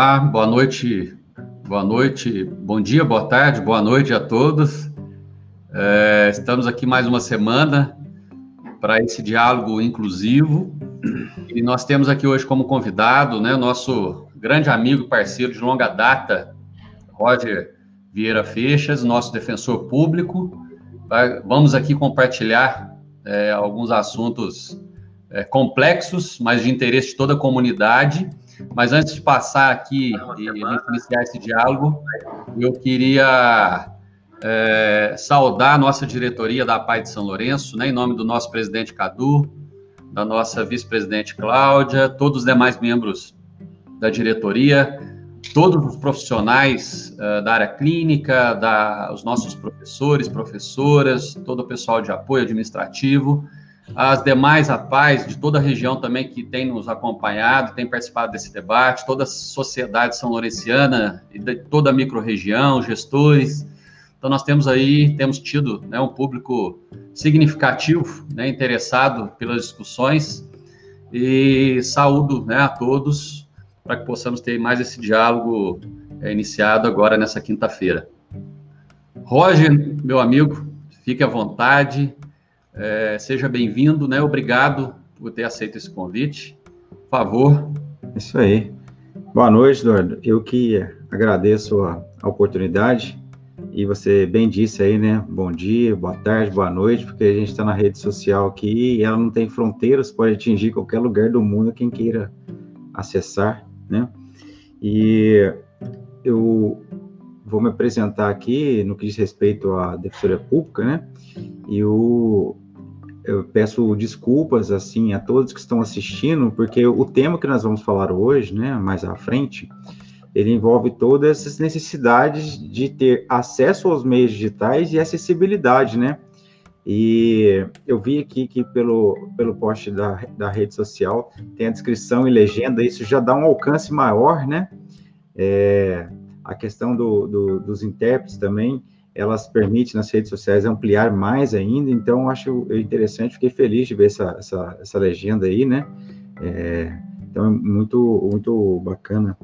Olá, boa noite, boa noite, bom dia, boa tarde, boa noite a todos. É, estamos aqui mais uma semana para esse diálogo inclusivo e nós temos aqui hoje como convidado, né, nosso grande amigo, parceiro de longa data, Roger Vieira Feixas, nosso defensor público. Vamos aqui compartilhar é, alguns assuntos é, complexos, mas de interesse de toda a comunidade mas antes de passar aqui e iniciar esse diálogo, eu queria é, saudar a nossa diretoria da PAI de São Lourenço, né, em nome do nosso presidente Cadu, da nossa vice-presidente Cláudia, todos os demais membros da diretoria, todos os profissionais uh, da área clínica, da, os nossos professores, professoras, todo o pessoal de apoio administrativo as demais APAES de toda a região também que tem nos acompanhado, tem participado desse debate, toda a sociedade são lourenciana e de toda a microrregião, gestores. Então nós temos aí, temos tido né, um público significativo, né, interessado pelas discussões e saúdo né, a todos para que possamos ter mais esse diálogo é, iniciado agora nessa quinta-feira. Roger, meu amigo, fique à vontade, é, seja bem-vindo, né? Obrigado por ter aceito esse convite. Por favor. Isso aí. Boa noite, Eduardo. Eu que agradeço a, a oportunidade e você bem disse aí, né? Bom dia, boa tarde, boa noite, porque a gente está na rede social aqui e ela não tem fronteiras, pode atingir qualquer lugar do mundo quem queira acessar, né? E eu vou me apresentar aqui no que diz respeito à defensoria pública, né? E o, eu peço desculpas assim a todos que estão assistindo, porque o tema que nós vamos falar hoje, né, mais à frente, ele envolve todas essas necessidades de ter acesso aos meios digitais e acessibilidade, né? E eu vi aqui que pelo, pelo post da, da rede social tem a descrição e legenda, isso já dá um alcance maior, né? É, a questão do, do, dos intérpretes também, elas permitem nas redes sociais ampliar mais ainda, então acho interessante, fiquei feliz de ver essa, essa, essa legenda aí, né? É, então é muito, muito bacana.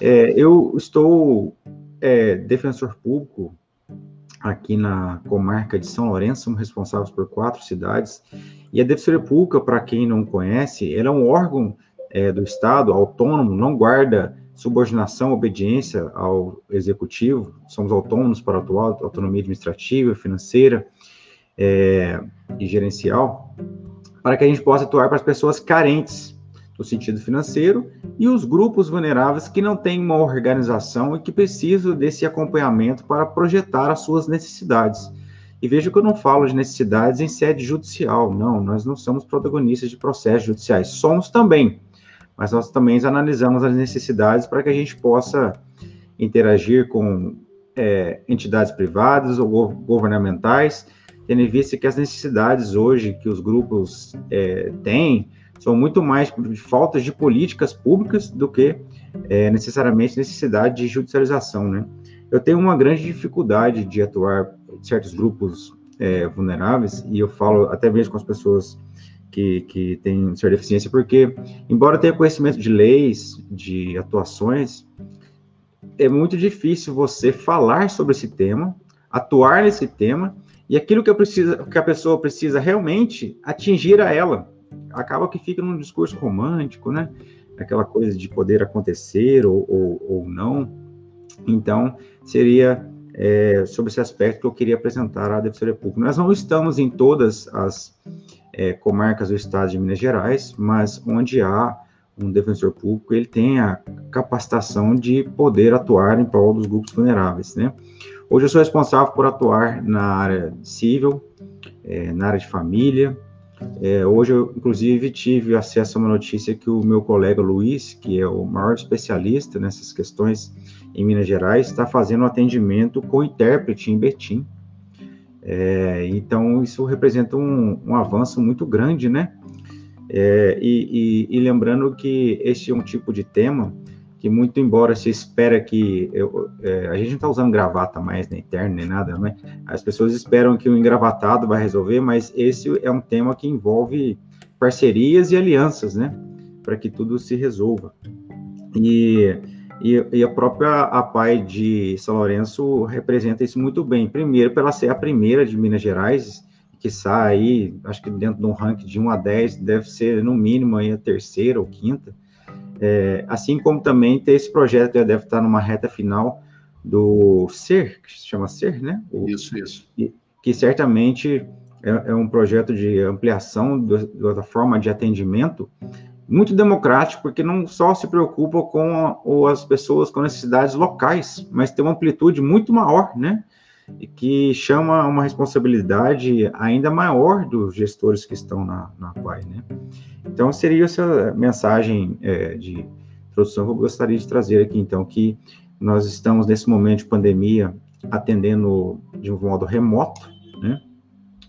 É, eu estou é, defensor público aqui na comarca de São Lourenço, somos responsáveis por quatro cidades, e a Defensoria Pública, para quem não conhece, ela é um órgão é, do Estado autônomo, não guarda subordinação, obediência ao executivo, somos autônomos para atuar, autonomia administrativa, financeira é, e gerencial, para que a gente possa atuar para as pessoas carentes no sentido financeiro e os grupos vulneráveis que não têm uma organização e que precisam desse acompanhamento para projetar as suas necessidades. E veja que eu não falo de necessidades em sede judicial, não, nós não somos protagonistas de processos judiciais, somos também, mas nós também analisamos as necessidades para que a gente possa interagir com é, entidades privadas ou governamentais, tendo em vista que as necessidades hoje que os grupos é, têm são muito mais de faltas de políticas públicas do que é, necessariamente necessidade de judicialização, né? Eu tenho uma grande dificuldade de atuar em certos grupos é, vulneráveis, e eu falo até mesmo com as pessoas que, que tem certa deficiência, porque, embora tenha conhecimento de leis, de atuações, é muito difícil você falar sobre esse tema, atuar nesse tema, e aquilo que, que a pessoa precisa realmente atingir a ela. Acaba que fica num discurso romântico, né? Aquela coisa de poder acontecer ou, ou, ou não. Então, seria é, sobre esse aspecto que eu queria apresentar à Defensoria Pública. Nós não estamos em todas as é, comarcas do estado de Minas Gerais, mas onde há um defensor público, ele tem a capacitação de poder atuar em prol dos grupos vulneráveis, né? Hoje eu sou responsável por atuar na área civil, é, na área de família. É, hoje eu, inclusive, tive acesso a uma notícia que o meu colega Luiz, que é o maior especialista nessas questões em Minas Gerais, está fazendo um atendimento com intérprete em Betim, é, então, isso representa um, um, avanço muito grande, né? É, e, e, e, lembrando que esse é um tipo de tema que, muito embora se espera que. Eu, é, a gente não está usando gravata mais, nem terno, nem nada, né? As pessoas esperam que o engravatado vai resolver, mas esse é um tema que envolve parcerias e alianças, né? Para que tudo se resolva. E E, e, a própria a PAI de São Lourenço representa isso muito bem. Primeiro, pela ser a primeira de Minas Gerais, que sai aí, acho que dentro de um ranking de 1 a 10, deve ser no mínimo aí a terceira ou quinta. É, assim como também ter esse projeto que deve estar numa reta final do SER, que se chama SER, né? O, isso, isso. Que, que certamente é, é, um projeto de ampliação do, da forma de atendimento muito democrático, porque não só se preocupa com as pessoas com necessidades locais, mas tem uma amplitude muito maior, né? E que chama uma responsabilidade ainda maior dos gestores que estão na, na PAI, né? Então, seria essa mensagem é, de introdução que eu gostaria de trazer aqui, então, que nós estamos nesse momento de pandemia atendendo de um modo remoto, né?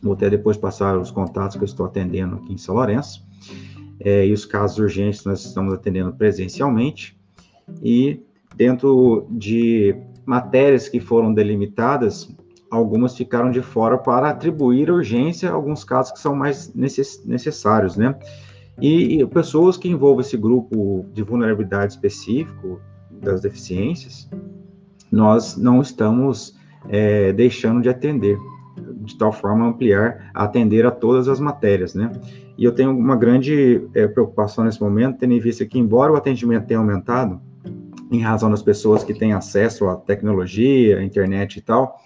Vou até depois passar os contatos que eu estou atendendo aqui em São Lourenço é, e os casos urgentes nós estamos atendendo presencialmente, e dentro de matérias que foram delimitadas, algumas ficaram de fora para atribuir urgência a alguns casos que são mais necess necessários, né? E, e, pessoas que envolvem esse grupo de vulnerabilidade específico das deficiências, nós não estamos é, deixando de atender, de tal forma ampliar, atender a todas as matérias, né? E eu tenho uma grande é, preocupação nesse momento, tendo em vista que, embora o atendimento tenha aumentado, em razão das pessoas que têm acesso à tecnologia, à internet e tal,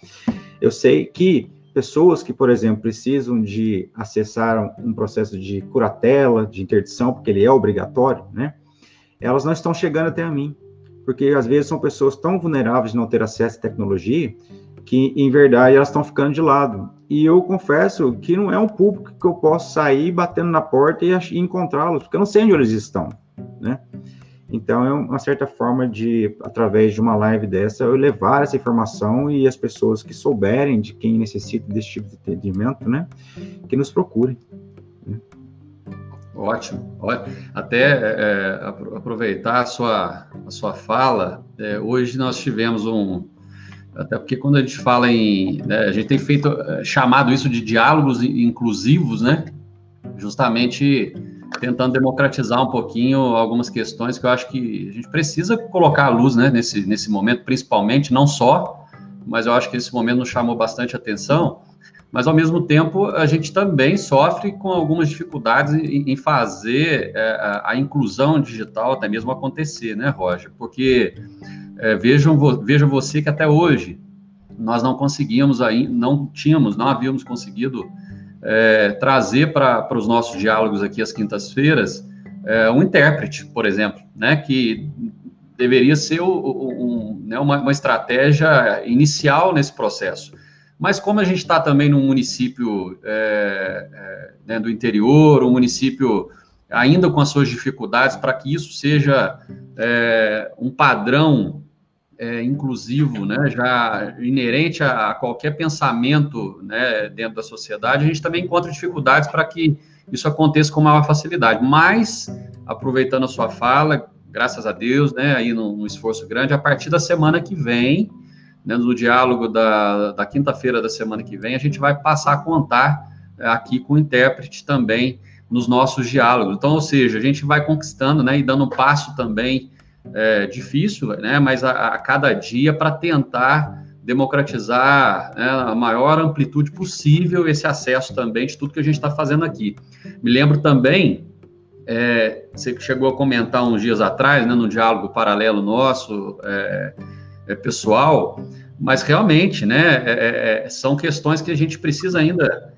eu sei que pessoas que, por exemplo, precisam de acessar um processo de curatela, de interdição, porque ele é obrigatório, né? Elas não estão chegando até a mim, porque às vezes são pessoas tão vulneráveis de não ter acesso à tecnologia que, em verdade, elas estão ficando de lado. E eu confesso que não é um público que eu posso sair batendo na porta e, encontrá-los, porque eu não sei onde eles estão, né? Então, é uma certa forma de, através de uma live dessa, eu levar essa informação e as pessoas que souberem de quem necessita desse tipo de atendimento, né, que nos procurem. Né? Ótimo. Até é, aproveitar a sua, a sua fala, é, hoje nós tivemos um, até porque quando a gente fala em. Né, a gente tem feito, eh, chamado isso de diálogos inclusivos, né? Justamente tentando democratizar um pouquinho algumas questões que eu acho que a gente precisa colocar à luz, né, nesse, nesse momento, principalmente, não só, mas eu acho que esse momento nos chamou bastante atenção, mas ao mesmo tempo a gente também sofre com algumas dificuldades em, fazer é, a, a inclusão digital até mesmo acontecer, né, Roger? Porque é, vejam, veja você que até hoje nós não conseguimos aí, não tínhamos, não havíamos conseguido é, trazer para os nossos diálogos aqui às quintas-feiras é, um intérprete, por exemplo, né, que deveria ser o, o, um, né, uma, uma, estratégia inicial nesse processo. Mas como a gente está também num município é, é, né, do interior, um município ainda com as suas dificuldades, para que isso seja é, um padrão é, inclusivo, né, já inerente a, a, qualquer pensamento né, dentro da sociedade, a gente também encontra dificuldades para que isso aconteça com maior facilidade. Mas, aproveitando a sua fala, graças a Deus, né, aí num, num esforço grande, a partir da semana que vem, né, no diálogo da, da quinta-feira da semana que vem, a gente vai passar a contar é, aqui com o intérprete também nos nossos diálogos. Então, ou seja, a gente vai conquistando né, e dando um passo também é, difícil, né, mas a, a cada dia para tentar democratizar né, a maior amplitude possível esse acesso também de tudo que a gente está fazendo aqui. Me lembro também, é, você chegou a comentar uns dias atrás, né, no diálogo paralelo nosso, é, é pessoal, mas realmente, né, é, é, são questões que a gente precisa ainda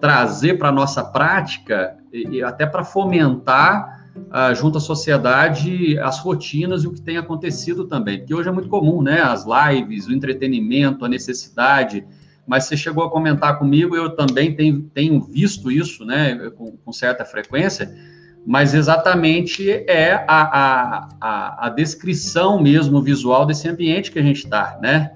trazer para a nossa prática e, e até para fomentar uh, junto à sociedade as rotinas e o que tem acontecido também. Porque hoje é muito comum, né? As lives, o entretenimento, a necessidade. Mas você chegou a comentar comigo, eu também tenho, tenho visto isso, né, com, com certa frequência, mas exatamente é a, a, a, a, descrição mesmo visual desse ambiente que a gente está, né?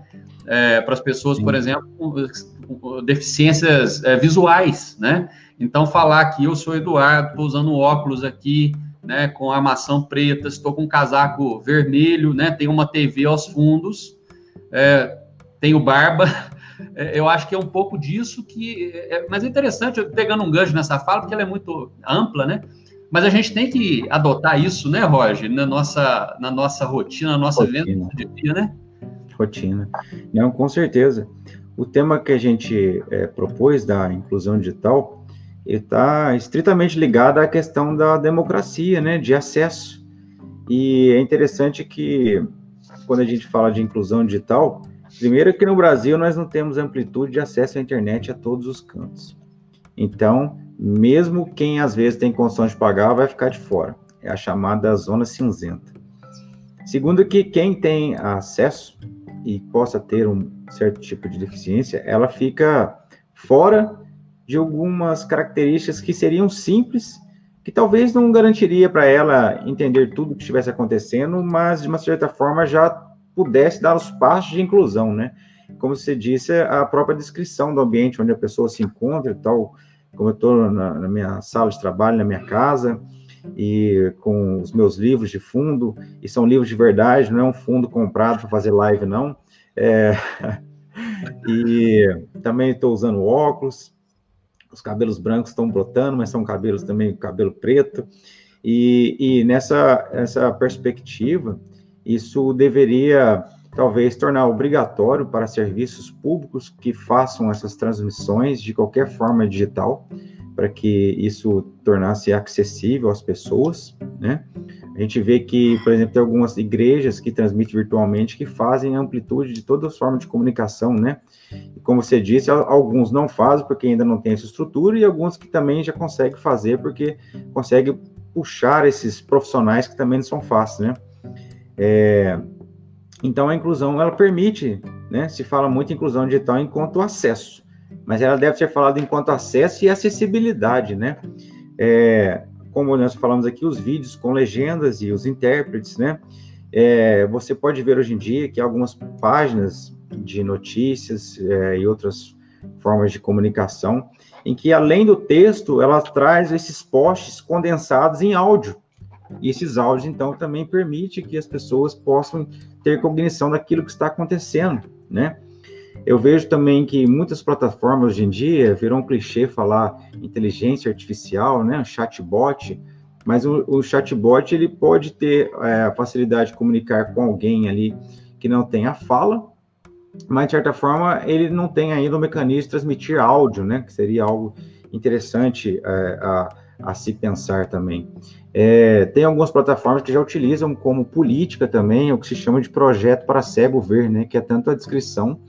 É, para as pessoas, Sim. por exemplo, com, deficiências é, visuais, né? Então, falar que eu sou Eduardo, estou usando óculos aqui, né, com armação preta, estou com um casaco vermelho, né, tem uma TV aos fundos, é, tenho barba. É, eu acho que é um pouco disso que. É, mas é interessante, pegando um gancho nessa fala, porque ela é muito ampla, né? Mas a gente tem que adotar isso, né, Roger, na nossa, na nossa rotina, na nossa rotina. vida do dia, né? Rotina. Não, com certeza. O tema que a gente é, propôs da inclusão digital está estritamente ligado à questão da democracia, né, de acesso. E é interessante que quando a gente fala de inclusão digital, primeiro que no Brasil nós não temos amplitude de acesso à internet a todos os cantos. Então, mesmo quem às vezes tem condições de pagar vai ficar de fora. É a chamada zona cinzenta. Segundo que quem tem acesso e possa ter um certo tipo de deficiência, ela fica fora de algumas características que seriam simples, que talvez não garantiria para ela entender tudo o que estivesse acontecendo, mas de uma certa forma já pudesse dar os passos de inclusão, né? Como você disse, a própria descrição do ambiente onde a pessoa se encontra e tal, como eu estou na, na minha sala de trabalho, na minha casa, e com os meus livros de fundo, e são livros de verdade, não é um fundo comprado para fazer live, não. É... e também estou usando óculos, os cabelos brancos estão brotando, mas são cabelos também cabelo preto. E, e nessa essa perspectiva, isso deveria talvez tornar obrigatório para serviços públicos que façam essas transmissões de qualquer forma digital, para que isso tornasse acessível às pessoas, né? A gente vê que, por exemplo, tem algumas igrejas que transmitem virtualmente que fazem amplitude de todas as formas de comunicação, né? E como você disse, alguns não fazem porque ainda não tem essa estrutura e alguns que também já conseguem fazer porque conseguem puxar esses profissionais que também não são fáceis, né? É, então a inclusão ela permite, né? Se fala muito inclusão digital enquanto acesso, mas ela deve ser falada enquanto acesso e acessibilidade, né? É, como nós falamos aqui, os vídeos com legendas e os intérpretes, né? É, você pode ver hoje em dia que algumas páginas de notícias é, e outras formas de comunicação, em que além do texto, ela traz esses posts condensados em áudio. E esses áudios, então, também permite que as pessoas possam ter cognição daquilo que está acontecendo, né? Eu vejo também que muitas plataformas hoje em dia viram um clichê falar inteligência artificial, né, um chatbot, mas o, o chatbot ele pode ter é, a facilidade de comunicar com alguém ali que não tem a fala, mas de certa forma ele não tem ainda o mecanismo de transmitir áudio, né, que seria algo interessante é, a, a se pensar também. É, tem algumas plataformas que já utilizam como política também o que se chama de projeto para cego ver, né, que é tanto a descrição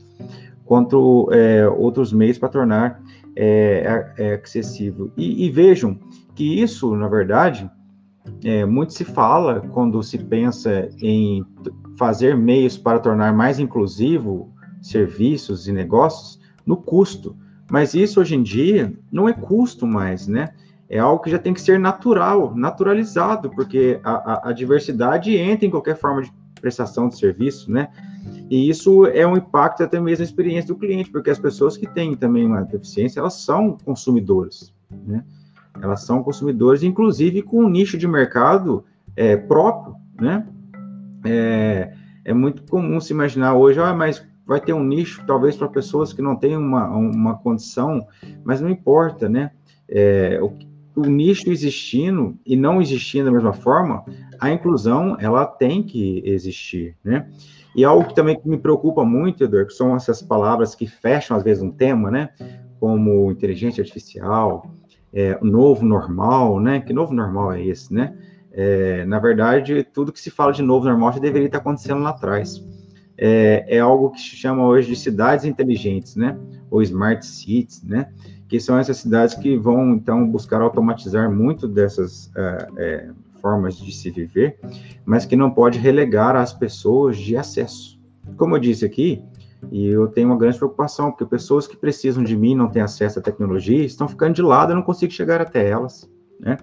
quanto é, outros meios para tornar é, é, acessível. E, e, vejam que isso, na verdade, é, muito se fala quando se pensa em fazer meios para tornar mais inclusivo serviços e negócios no custo. Mas isso hoje em dia não é custo mais, né? É algo que já tem que ser natural, naturalizado, porque a, a, a diversidade entra em qualquer forma de prestação de serviço, né? E isso é um impacto até mesmo na experiência do cliente, porque as pessoas que têm também uma deficiência, elas são consumidores, né? Elas são consumidores, inclusive com um nicho de mercado é, próprio, né? É, é, muito comum se imaginar hoje, ah, mas vai ter um nicho talvez para pessoas que não têm uma, uma condição, mas não importa, né? É, o nicho existindo e não existindo da mesma forma, a inclusão ela tem que existir, né? E algo que também me preocupa muito, Eduardo, que são essas palavras que fecham às vezes um tema, né? Como inteligência artificial, é, novo normal, né? Que novo normal é esse, né? É, na verdade, tudo que se fala de novo normal já deveria estar acontecendo lá atrás. É, é algo que se chama hoje de cidades inteligentes, né? Ou smart cities, né? Que são essas cidades que vão, então, buscar automatizar muito dessas é, é formas de se viver, mas que não pode relegar as pessoas de acesso. Como eu disse aqui, e eu tenho uma grande preocupação, porque pessoas que precisam de mim não têm acesso à tecnologia, estão ficando de lado, eu não consigo chegar até elas, né?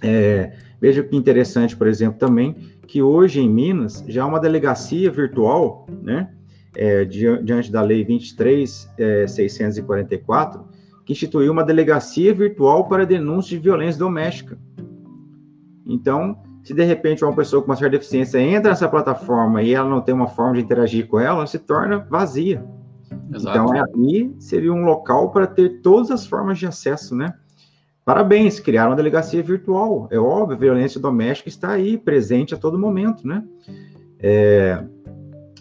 É, veja que interessante, por exemplo, também, que hoje em Minas já há uma delegacia virtual, né? É, diante da Lei 23.644, é, que instituiu uma delegacia virtual para denúncia de violência doméstica. Então, se de repente uma pessoa com uma certa deficiência entra nessa plataforma e ela não tem uma forma de interagir com ela, ela se torna vazia. Exato. Então, aí seria um local para ter todas as formas de acesso, né? parabéns, criaram uma delegacia virtual. É óbvio, a violência doméstica está aí, presente a todo momento, né? É,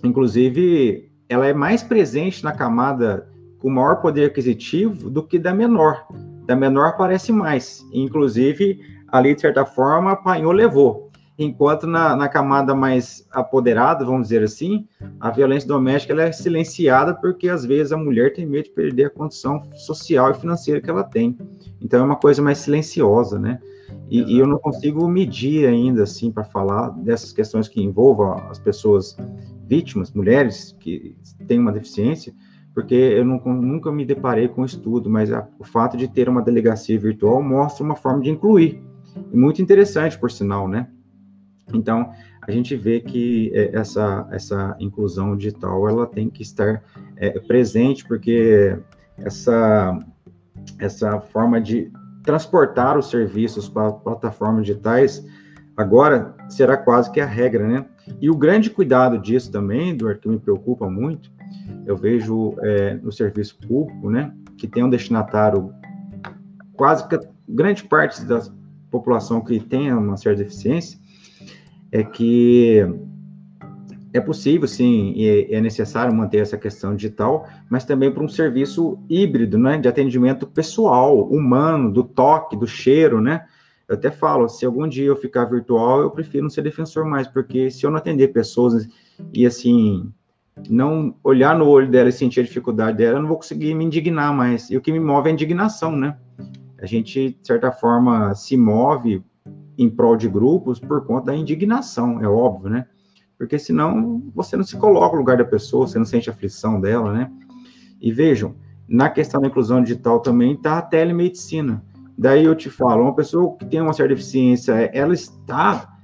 inclusive, ela é mais presente na camada com maior poder aquisitivo do que da menor. Da menor aparece mais. Inclusive, ali, de certa forma, apanhou, levou. Enquanto na, na, camada mais apoderada, vamos dizer assim, a violência doméstica ela é silenciada porque às vezes a mulher tem medo de perder a condição social e financeira que ela tem. Então é uma coisa mais silenciosa, né? E, e eu não consigo medir ainda assim para falar dessas questões que envolvam as pessoas vítimas, mulheres que têm uma deficiência, porque eu nunca me deparei com estudo, mas a, o fato de ter uma delegacia virtual mostra uma forma de incluir. Muito interessante, por sinal, né? Então, a gente vê que é, essa, essa inclusão digital, ela tem que estar é, presente, porque essa, essa forma de transportar os serviços para plataformas digitais, agora será quase que a regra, né? E o grande cuidado disso também, Eduardo, que me preocupa muito, eu vejo é, no serviço público, né, que tem um destinatário, quase que grande parte da população que tem uma certa deficiência, é que é possível, sim, e é necessário manter essa questão digital, mas também para um serviço híbrido, né, de atendimento pessoal, humano, do toque, do cheiro, né? Eu até falo, se algum dia eu ficar virtual, eu prefiro não ser defensor mais, porque se eu não atender pessoas e assim não olhar no olho dela e sentir a dificuldade dela, eu não vou conseguir me indignar mais. E o que me move é a indignação, né? A gente, de certa forma, se move em prol de grupos por conta da indignação, é óbvio, né? Porque senão você não se coloca no lugar da pessoa, você não sente a aflição dela, né? E vejam, na questão da inclusão digital também está a telemedicina. Daí eu te falo, uma pessoa que tem uma certa deficiência, ela está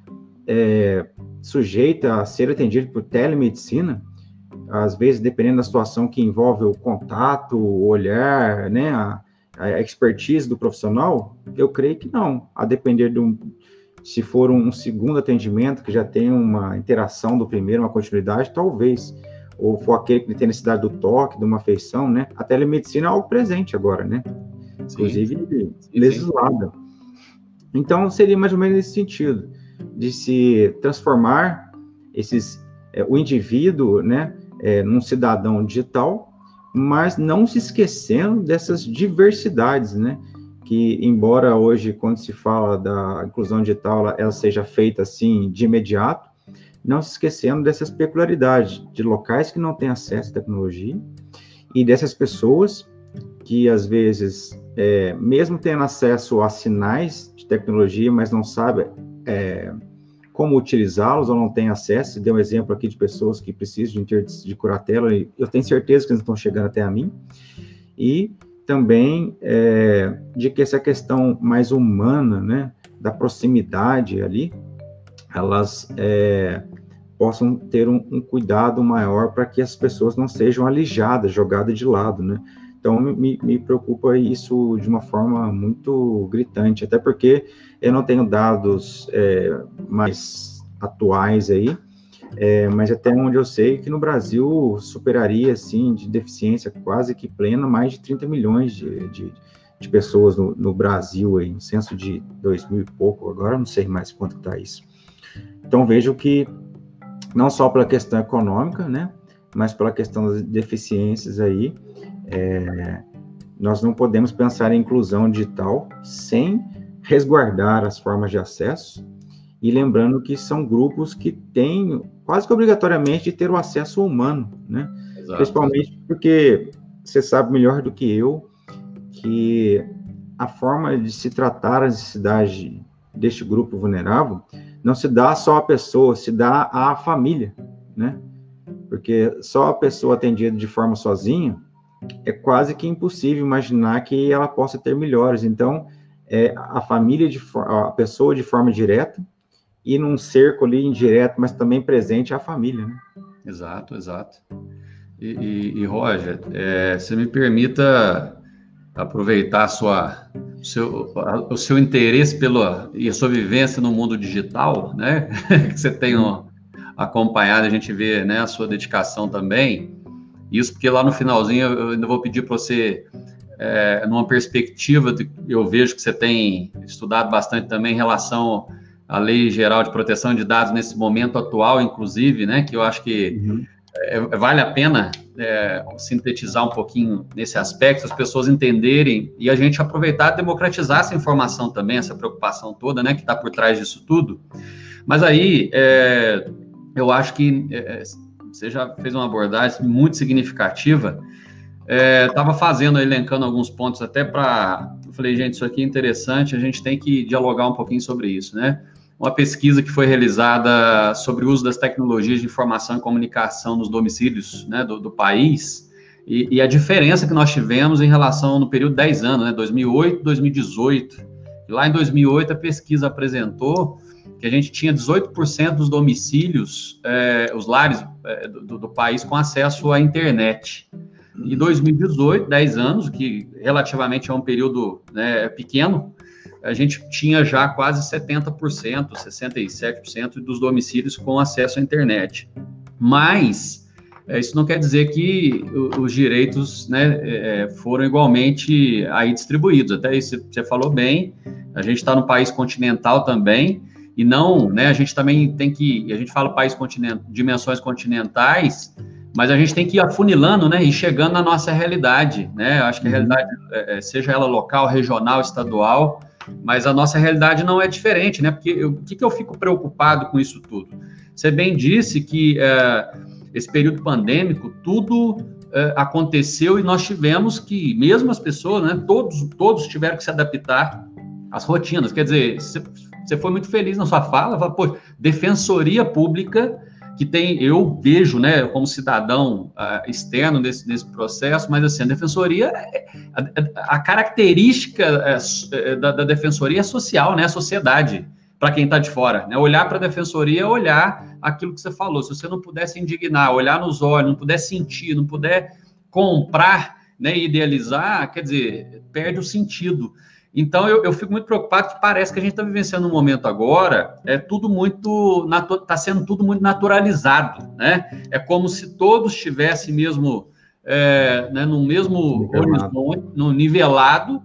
é, sujeita a ser atendida por telemedicina? às vezes, dependendo da situação que envolve o contato, o olhar, né, a, a expertise do profissional, eu creio que não. A depender de um, se for um segundo atendimento que já tem uma interação do primeiro, uma continuidade, talvez. Ou for aquele que tem necessidade do toque, de uma afeição, né? A telemedicina é algo presente agora, né? Inclusive legislada. Então, seria mais ou menos nesse sentido, de se transformar esses, é, o indivíduo, né? é, num cidadão digital, mas não se esquecendo dessas diversidades, né? Que, embora hoje, quando se fala da inclusão digital, ela, ela seja feita assim de imediato, não se esquecendo dessas peculiaridades de locais que não têm acesso à tecnologia e dessas pessoas que, às vezes, é, mesmo tendo acesso a sinais de tecnologia, mas não sabem é, como utilizá-los ou não tem acesso. Deu um exemplo aqui de pessoas que precisam de, de curatela, e eu tenho certeza que eles estão chegando até a mim. E também é, de que essa questão mais humana, né, da proximidade ali, elas é, possam ter um, um cuidado maior para que as pessoas não sejam alijadas, jogadas de lado, né? Então, me, me preocupa isso de uma forma muito gritante, até porque eu não tenho dados é, mais atuais aí, é, mas até onde eu sei que no Brasil superaria, assim, de deficiência quase que plena, mais de 30 milhões de, de, de pessoas no, no, Brasil, aí, no censo de 2000 e pouco, agora não sei mais quanto está isso. Então, vejo que, não só pela questão econômica, né, mas pela questão das deficiências aí, é, nós não podemos pensar em inclusão digital sem resguardar as formas de acesso e lembrando que são grupos que têm quase que obrigatoriamente de ter o acesso humano, né? Exato. Principalmente porque você sabe melhor do que eu que a forma de se tratar a necessidade deste grupo vulnerável não se dá só à pessoa, se dá à família, né? Porque só a pessoa atendida de forma sozinha é quase que impossível imaginar que ela possa ter melhores. Então, é, a família, de, a pessoa de forma direta, e num cerco ali indireto, mas também presente a família, né? Exato, exato. E, e, e Roger, é, você me permita aproveitar sua, seu, o seu interesse pela, e a sua vivência no mundo digital, né? que você tem acompanhado, a gente vê né, a sua dedicação também. Isso porque lá no finalzinho eu ainda vou pedir para você é, numa perspectiva, de, eu vejo que você tem estudado bastante também em relação à Lei Geral de Proteção de Dados nesse momento atual, inclusive, né, que eu acho que uhum. é, vale a pena é, sintetizar um pouquinho nesse aspecto, as pessoas entenderem e a gente aproveitar e democratizar essa informação também, essa preocupação toda, né, que está por trás disso tudo. Mas aí, é, eu acho que é, você já fez uma abordagem muito significativa. Estava é, fazendo, elencando alguns pontos até para. Eu falei, gente, isso aqui é interessante, a gente tem que dialogar um pouquinho sobre isso, né? Uma pesquisa que foi realizada sobre o uso das tecnologias de informação e comunicação nos domicílios né, do, do país e, e, a diferença que nós tivemos em relação no período de 10 anos, né, 2008 2018. Lá em 2008, a pesquisa apresentou que a gente tinha 18% dos domicílios, é, os lares do, do, país com acesso à internet. Em 2018, 10 anos, que relativamente é um período né, pequeno, a gente tinha já quase 70%, 67% dos domicílios com acesso à internet. Mas é, isso não quer dizer que os direitos né, é, foram igualmente aí distribuídos. Até isso você falou bem, a gente está no país continental também, e não, né, a gente também tem que, a gente fala país continent, dimensões continentais, mas a gente tem que ir afunilando, né, e chegando na nossa realidade, né, eu acho que a uhum. realidade, é, é, seja ela local, regional, estadual, mas a nossa realidade não é diferente, né, porque o que, que eu fico preocupado com isso tudo? Você bem disse que é, esse período pandêmico, tudo é, aconteceu e nós tivemos que, mesmo as pessoas, né, todos, todos tiveram que se adaptar às rotinas, quer dizer, você foi muito feliz na sua fala, fala, pô, defensoria pública que tem, eu vejo, né, como cidadão uh, externo desse, desse processo, mas assim, a defensoria, é, a, a característica é, é, da, da, defensoria é social, né, a sociedade, para quem está de fora, né, olhar para a defensoria é olhar aquilo que você falou, se você não pudesse indignar, olhar nos olhos, não puder sentir, não puder comprar, né, idealizar, quer dizer, perde o sentido. Então, eu, eu, fico muito preocupado que parece que a gente está vivenciando um momento agora, é tudo muito, está sendo tudo muito naturalizado, né? É como se todos estivessem mesmo, é, né, no mesmo nivelado. horizonte, no nivelado,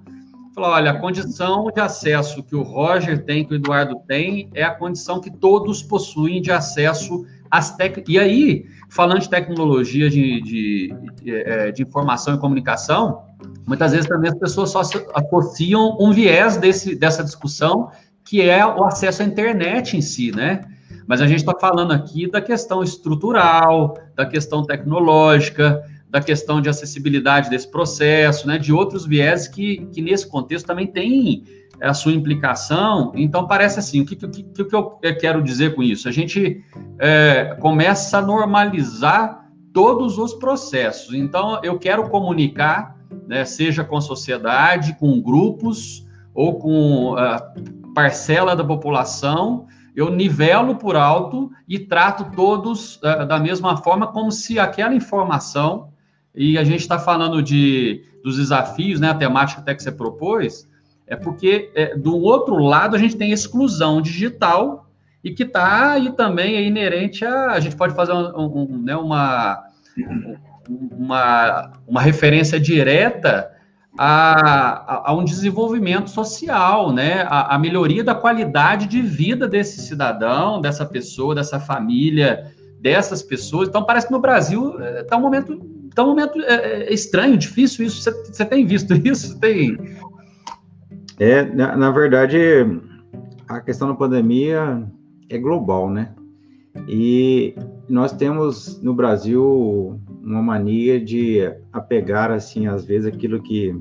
falar, olha, a condição de acesso que o Roger tem, que o Eduardo tem, é a condição que todos possuem de acesso às técnicas. E aí, falando de tecnologia de, de, de, é, de informação e comunicação, Muitas vezes também as pessoas só associam um viés desse, dessa discussão, que é o acesso à internet em si, né? Mas a gente está falando aqui da questão estrutural, da questão tecnológica, da questão de acessibilidade desse processo, né? De outros viés que, que nesse contexto também tem a sua implicação. Então, parece assim: o que, que, que, eu quero dizer com isso? A gente é, começa a normalizar todos os processos. Então, eu quero comunicar né, seja com sociedade, com grupos ou com ah, parcela da população, eu nivelo por alto e trato todos uh, da mesma forma, como se aquela informação, e a gente está falando de, dos desafios, né, a temática até que você propôs, é porque é, do outro lado a gente tem exclusão digital e que está aí também é inerente a. A gente pode fazer um, um, né, uma, uma, uma referência direta a, a, um desenvolvimento social, né? A, a, melhoria da qualidade de vida desse cidadão, dessa pessoa, dessa família, dessas pessoas. Então, parece que no Brasil está um momento, tá um momento é, é estranho, difícil isso. Você tem visto isso? Tem... É, na, na verdade, a questão da pandemia é global, né? E nós temos no Brasil uma mania de apegar, assim, às vezes, aquilo que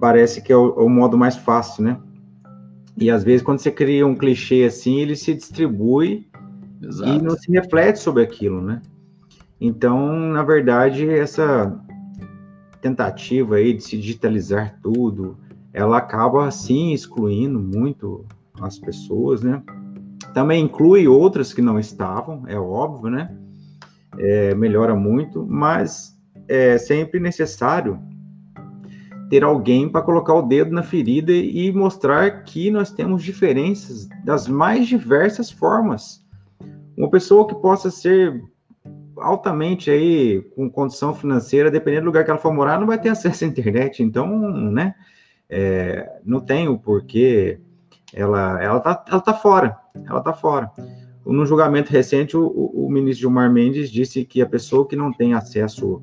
parece que é o, é o, modo mais fácil, né? E às vezes, quando você cria um clichê assim, ele se distribui Exato. e não se reflete sobre aquilo, né? Então, na verdade, essa tentativa aí de se digitalizar tudo, ela acaba, assim, excluindo muito as pessoas, né? Também inclui outras que não estavam, é óbvio, né? É, melhora muito, mas é sempre necessário ter alguém para colocar o dedo na ferida e mostrar que nós temos diferenças das mais diversas formas. Uma pessoa que possa ser altamente aí com condição financeira, dependendo do lugar que ela for morar, não vai ter acesso à internet. Então, né, é, não tem o porquê. Ela, ela tá, ela tá fora. Ela tá fora. No julgamento recente, o, o, ministro Gilmar Mendes disse que a pessoa que não tem acesso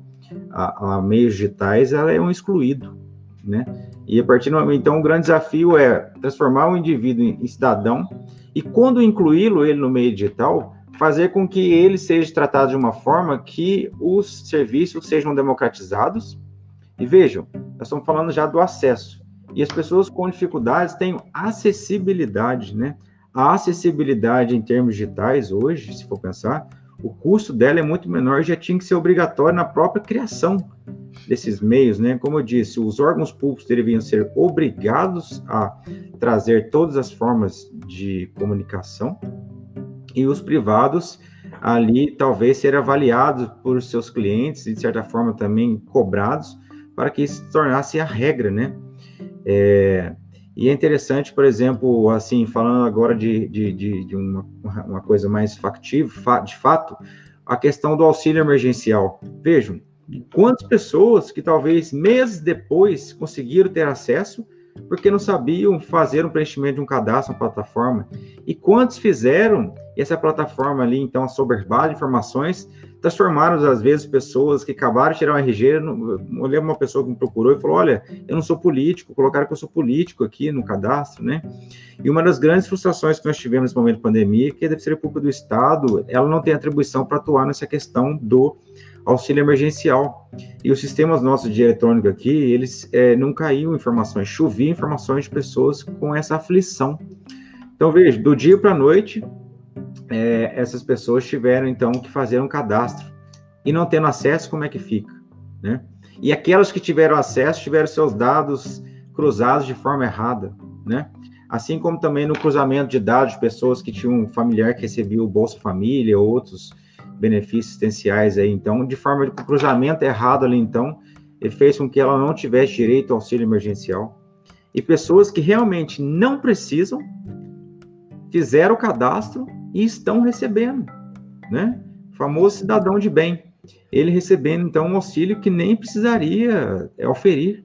a, a meios digitais, ela é um excluído, né? E a partir do momento, então, o grande desafio é transformar o indivíduo em, em cidadão e quando incluí-lo ele no meio digital, fazer com que ele seja tratado de uma forma que os serviços sejam democratizados. E vejam, nós estamos falando já do acesso. E as pessoas com dificuldades têm acessibilidade, né? A acessibilidade em termos digitais hoje, se for pensar, o custo dela é muito menor, já tinha que ser obrigatório na própria criação desses meios, né? Como eu disse, os órgãos públicos deveriam ser obrigados a trazer todas as formas de comunicação e os privados ali talvez ser avaliados por seus clientes e de certa forma também cobrados para que isso se tornasse a regra, né? É, e é interessante, por exemplo, assim, falando agora de, de, de, de uma, uma coisa mais factível, de fato, a questão do auxílio emergencial. Vejam, quantas pessoas que talvez meses depois conseguiram ter acesso porque não sabiam fazer um preenchimento de um cadastro na plataforma. E quantos fizeram essa plataforma ali, então, assoberbada de informações, transformaram, às vezes, pessoas que acabaram de tirar um RG. Eu lembro uma pessoa que me procurou e falou: Olha, eu não sou político, colocaram que eu sou político aqui no cadastro, né? E uma das grandes frustrações que nós tivemos nesse momento de pandemia é que a Defensoria Pública do Estado ela não tem atribuição para atuar nessa questão do auxílio emergencial. E os sistemas nossos de eletrônico aqui, eles é, não caíam informações, choviam informações de pessoas com essa aflição. Então, veja, do dia para a noite, é, essas pessoas tiveram, então, que fazer um cadastro. E não tendo acesso, como é que fica? Né? E aquelas que tiveram acesso, tiveram seus dados cruzados de forma errada, né? Assim como também no cruzamento de dados de pessoas que tinham um familiar que recebia o Bolsa Família, outros benefícios assistenciais aí. Então, de forma de cruzamento errado ali, então, ele fez com que ela não tivesse direito ao auxílio emergencial. E pessoas que realmente não precisam fizeram o cadastro e estão recebendo, né? O famoso cidadão de bem. Ele recebendo, então, um auxílio que nem precisaria é, oferir.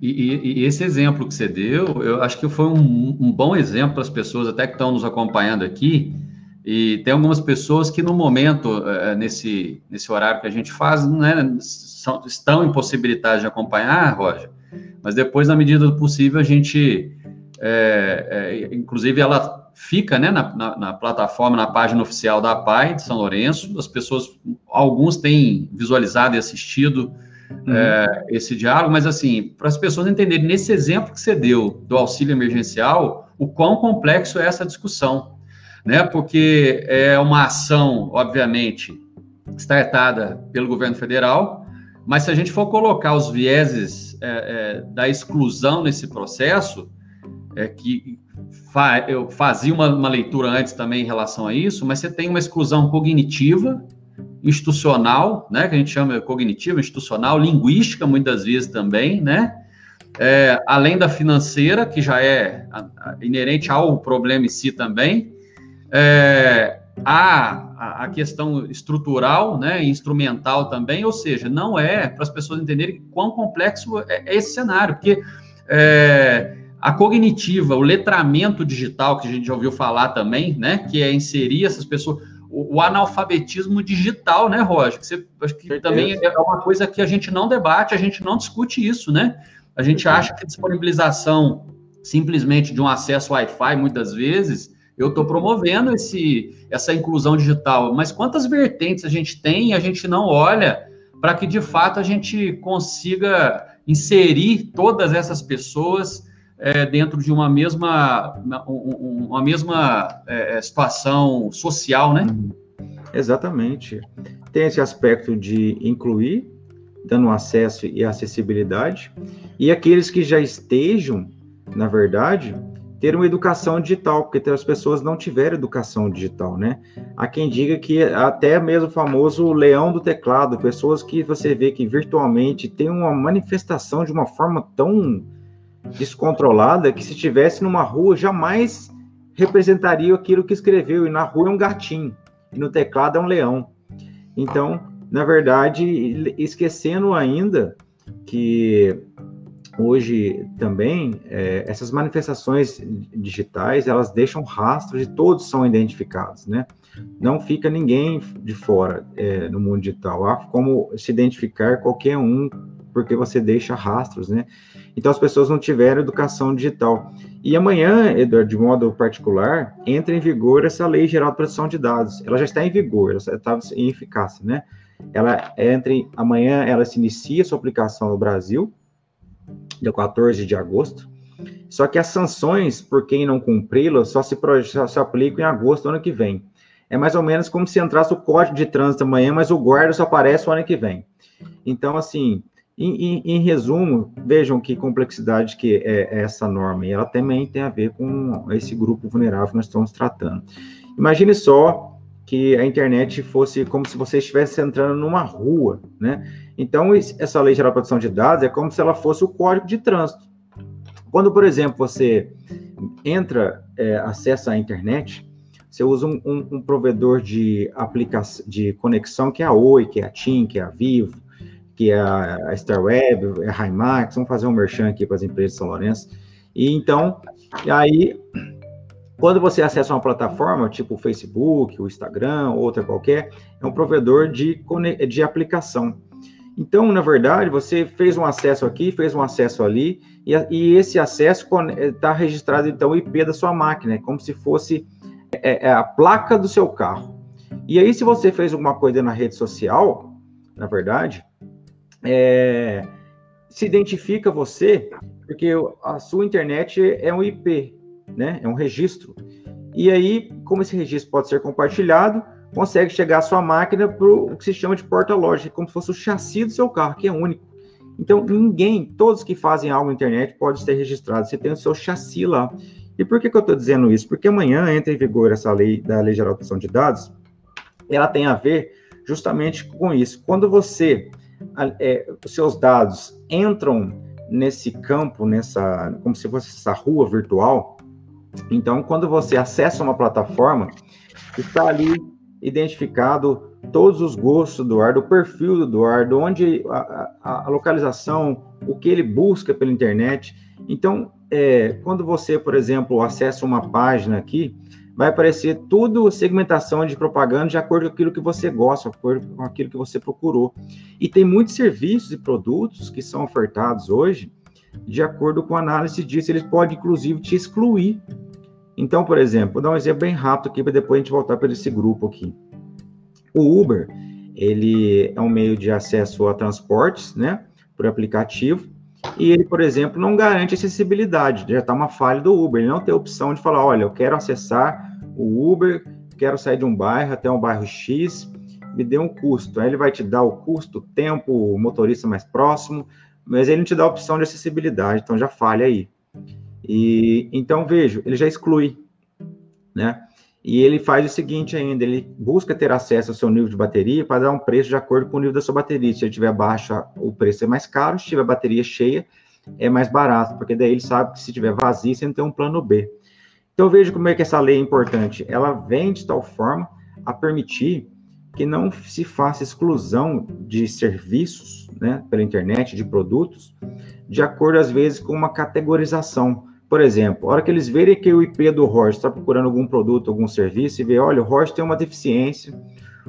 E, e, e, esse exemplo que você deu, eu acho que foi um, um bom exemplo para as pessoas até que estão nos acompanhando aqui, e tem algumas pessoas que no momento, é, nesse, nesse horário que a gente faz, né, são, estão impossibilitadas de acompanhar, Roger, mas depois, na medida do possível, a gente, é, é, inclusive, ela fica né, na, na, na, plataforma, na página oficial da PAI de São Lourenço, as pessoas, alguns têm visualizado e assistido uhum. é, esse diálogo, mas assim, para as pessoas entenderem, nesse exemplo que você deu do auxílio emergencial, o quão complexo é essa discussão né? Porque é uma ação, obviamente, startada pelo governo federal, mas se a gente for colocar os vieses é, é, da exclusão nesse processo, é que fa eu fazia uma, uma leitura antes também em relação a isso, mas você tem uma exclusão cognitiva, institucional, né, que a gente chama cognitiva, institucional, linguística muitas vezes também, né, é, além da financeira, que já é inerente ao problema em si também, é, há a questão estrutural, né, instrumental também, ou seja, não é para as pessoas entenderem quão complexo é, é esse cenário, porque é, a cognitiva, o letramento digital, que a gente já ouviu falar também, né, que é inserir essas pessoas, o, o analfabetismo digital, né, Roger? Que você, acho que também é uma coisa que a gente não debate, a gente não discute isso, né? A gente acha que disponibilização simplesmente de um acesso Wi-Fi, muitas vezes, eu estou promovendo esse, essa inclusão digital, mas quantas vertentes a gente tem e a gente não olha para que de fato a gente consiga inserir todas essas pessoas é, dentro de uma mesma, uma, mesma é, situação social, né? Uhum. Exatamente. Tem esse aspecto de incluir, dando acesso e acessibilidade, e aqueles que já estejam, na verdade, ter uma educação digital, porque as pessoas não tiveram educação digital, né? Há quem diga que até mesmo o famoso leão do teclado, pessoas que você vê que virtualmente tem uma manifestação de uma forma tão descontrolada que se estivesse numa rua jamais representaria aquilo que escreveu, e na rua é um gatinho, e no teclado é um leão. Então, na verdade, esquecendo ainda que hoje também é, essas manifestações digitais elas deixam rastros e todos são identificados, né? Não fica ninguém de fora é, no mundo digital. Há como se identificar qualquer um porque você deixa rastros, né? Então as pessoas não tiveram educação digital. E amanhã, Eduardo, de modo particular, entra em vigor essa lei geral de proteção de dados. Ela já está em vigor, ela está em eficácia, né? Ela entra em, amanhã, ela se inicia sua aplicação no Brasil, dia 14 de agosto. Só que as sanções por quem não cumpri-la só se, se aplicam em agosto do ano que vem. É mais ou menos como se entrasse o código de trânsito amanhã, mas o guarda só aparece o ano que vem. Então, assim, em, em, em resumo, vejam que complexidade que é, é essa norma, e ela também tem a ver com esse grupo vulnerável que nós estamos tratando. Imagine só que a internet fosse como se você estivesse entrando numa rua, né? Então, essa lei geral de proteção de dados é como se ela fosse o código de trânsito. Quando, por exemplo, você entra, é, acessa a internet, você usa um, um, um, provedor de aplicação, de conexão que é a Oi, que é a TIM, que é a Vivo, que é a StarWeb, é a Himax, vamos fazer um merchan aqui para as empresas de São Lourenço. E então, aí, quando você acessa uma plataforma, tipo o Facebook, o Instagram, outra qualquer, é um provedor de, de aplicação. Então, na verdade, você fez um acesso aqui, fez um acesso ali, e, e esse acesso está registrado, então, o IP da sua máquina, é como se fosse é, é a placa do seu carro. E aí, se você fez alguma coisa na rede social, na verdade, é, se identifica você, porque a sua internet é um IP, né? É um registro. E aí, como esse registro pode ser compartilhado, consegue chegar à sua máquina para o que se chama de porta-loja, como se fosse o chassi do seu carro, que é único. Então, ninguém, todos que fazem algo na internet, pode ser registrado. Você tem o seu chassi lá. E por que, que eu estou dizendo isso? Porque amanhã entra em vigor essa lei da Lei Geral de Proteção de Dados, ela tem a ver justamente com isso. Quando você, é, os seus dados entram nesse campo, nessa, como se fosse essa rua virtual, então, quando você acessa uma plataforma, está ali identificado todos os gostos do Eduardo, o perfil do Eduardo, onde a, a, localização, o que ele busca pela internet. Então, é, quando você, por exemplo, acessa uma página aqui, vai aparecer tudo segmentação de propaganda de acordo com aquilo que você gosta, de acordo com aquilo que você procurou. E tem muitos serviços e produtos que são ofertados hoje, de acordo com a análise disso, eles podem inclusive te excluir então, por exemplo, vou dar um exemplo bem rápido aqui para depois a gente voltar para esse grupo aqui. O Uber, ele é um meio de acesso a transportes, né, por aplicativo, e ele, por exemplo, não garante acessibilidade. Já está uma falha do Uber. Ele não tem a opção de falar, olha, eu quero acessar o Uber, quero sair de um bairro até um bairro X, me dê um custo. Aí ele vai te dar o custo, o tempo, o motorista mais próximo, mas ele não te dá a opção de acessibilidade, então já falha aí. E então vejo, ele já exclui, né? E ele faz o seguinte ainda, ele busca ter acesso ao seu nível de bateria para dar um preço de acordo com o nível da sua bateria. Se ele tiver baixo, o preço é mais caro, se tiver bateria cheia, é mais barato, porque daí ele sabe que se tiver vazio, você não tem um plano B. Então veja como é que essa lei é importante. Ela vem de tal forma a permitir que não se faça exclusão de serviços, né, pela internet, de produtos, de acordo às vezes com uma categorização. Por exemplo, a hora que eles verem que o IP do Roger está procurando algum produto, algum serviço, e vê, olha, o Roger tem uma deficiência,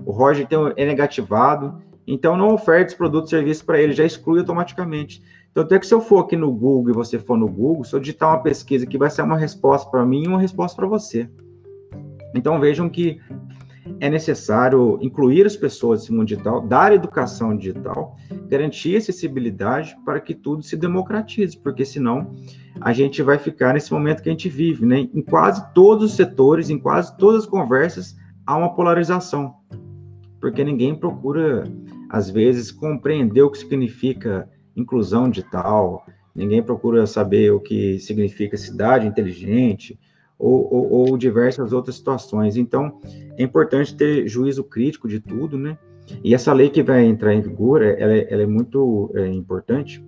o Roger tem, é negativado, então não oferte esse produto serviço para ele, já exclui automaticamente. Então, até que se eu for aqui no Google e você for no Google, se eu digitar uma pesquisa que vai ser uma resposta para mim e uma resposta para você. Então, vejam que é necessário incluir as pessoas nesse mundo digital, dar educação digital, garantir acessibilidade para que tudo se democratize, porque senão a gente vai ficar nesse momento que a gente vive, né? Em quase todos os setores, em quase todas as conversas, há uma polarização, porque ninguém procura, às vezes, compreender o que significa inclusão digital, ninguém procura saber o que significa cidade inteligente, ou, ou, ou, diversas outras situações. Então, é importante ter juízo crítico de tudo, né? E essa lei que vai entrar em vigor, ela, é, ela é muito é, importante,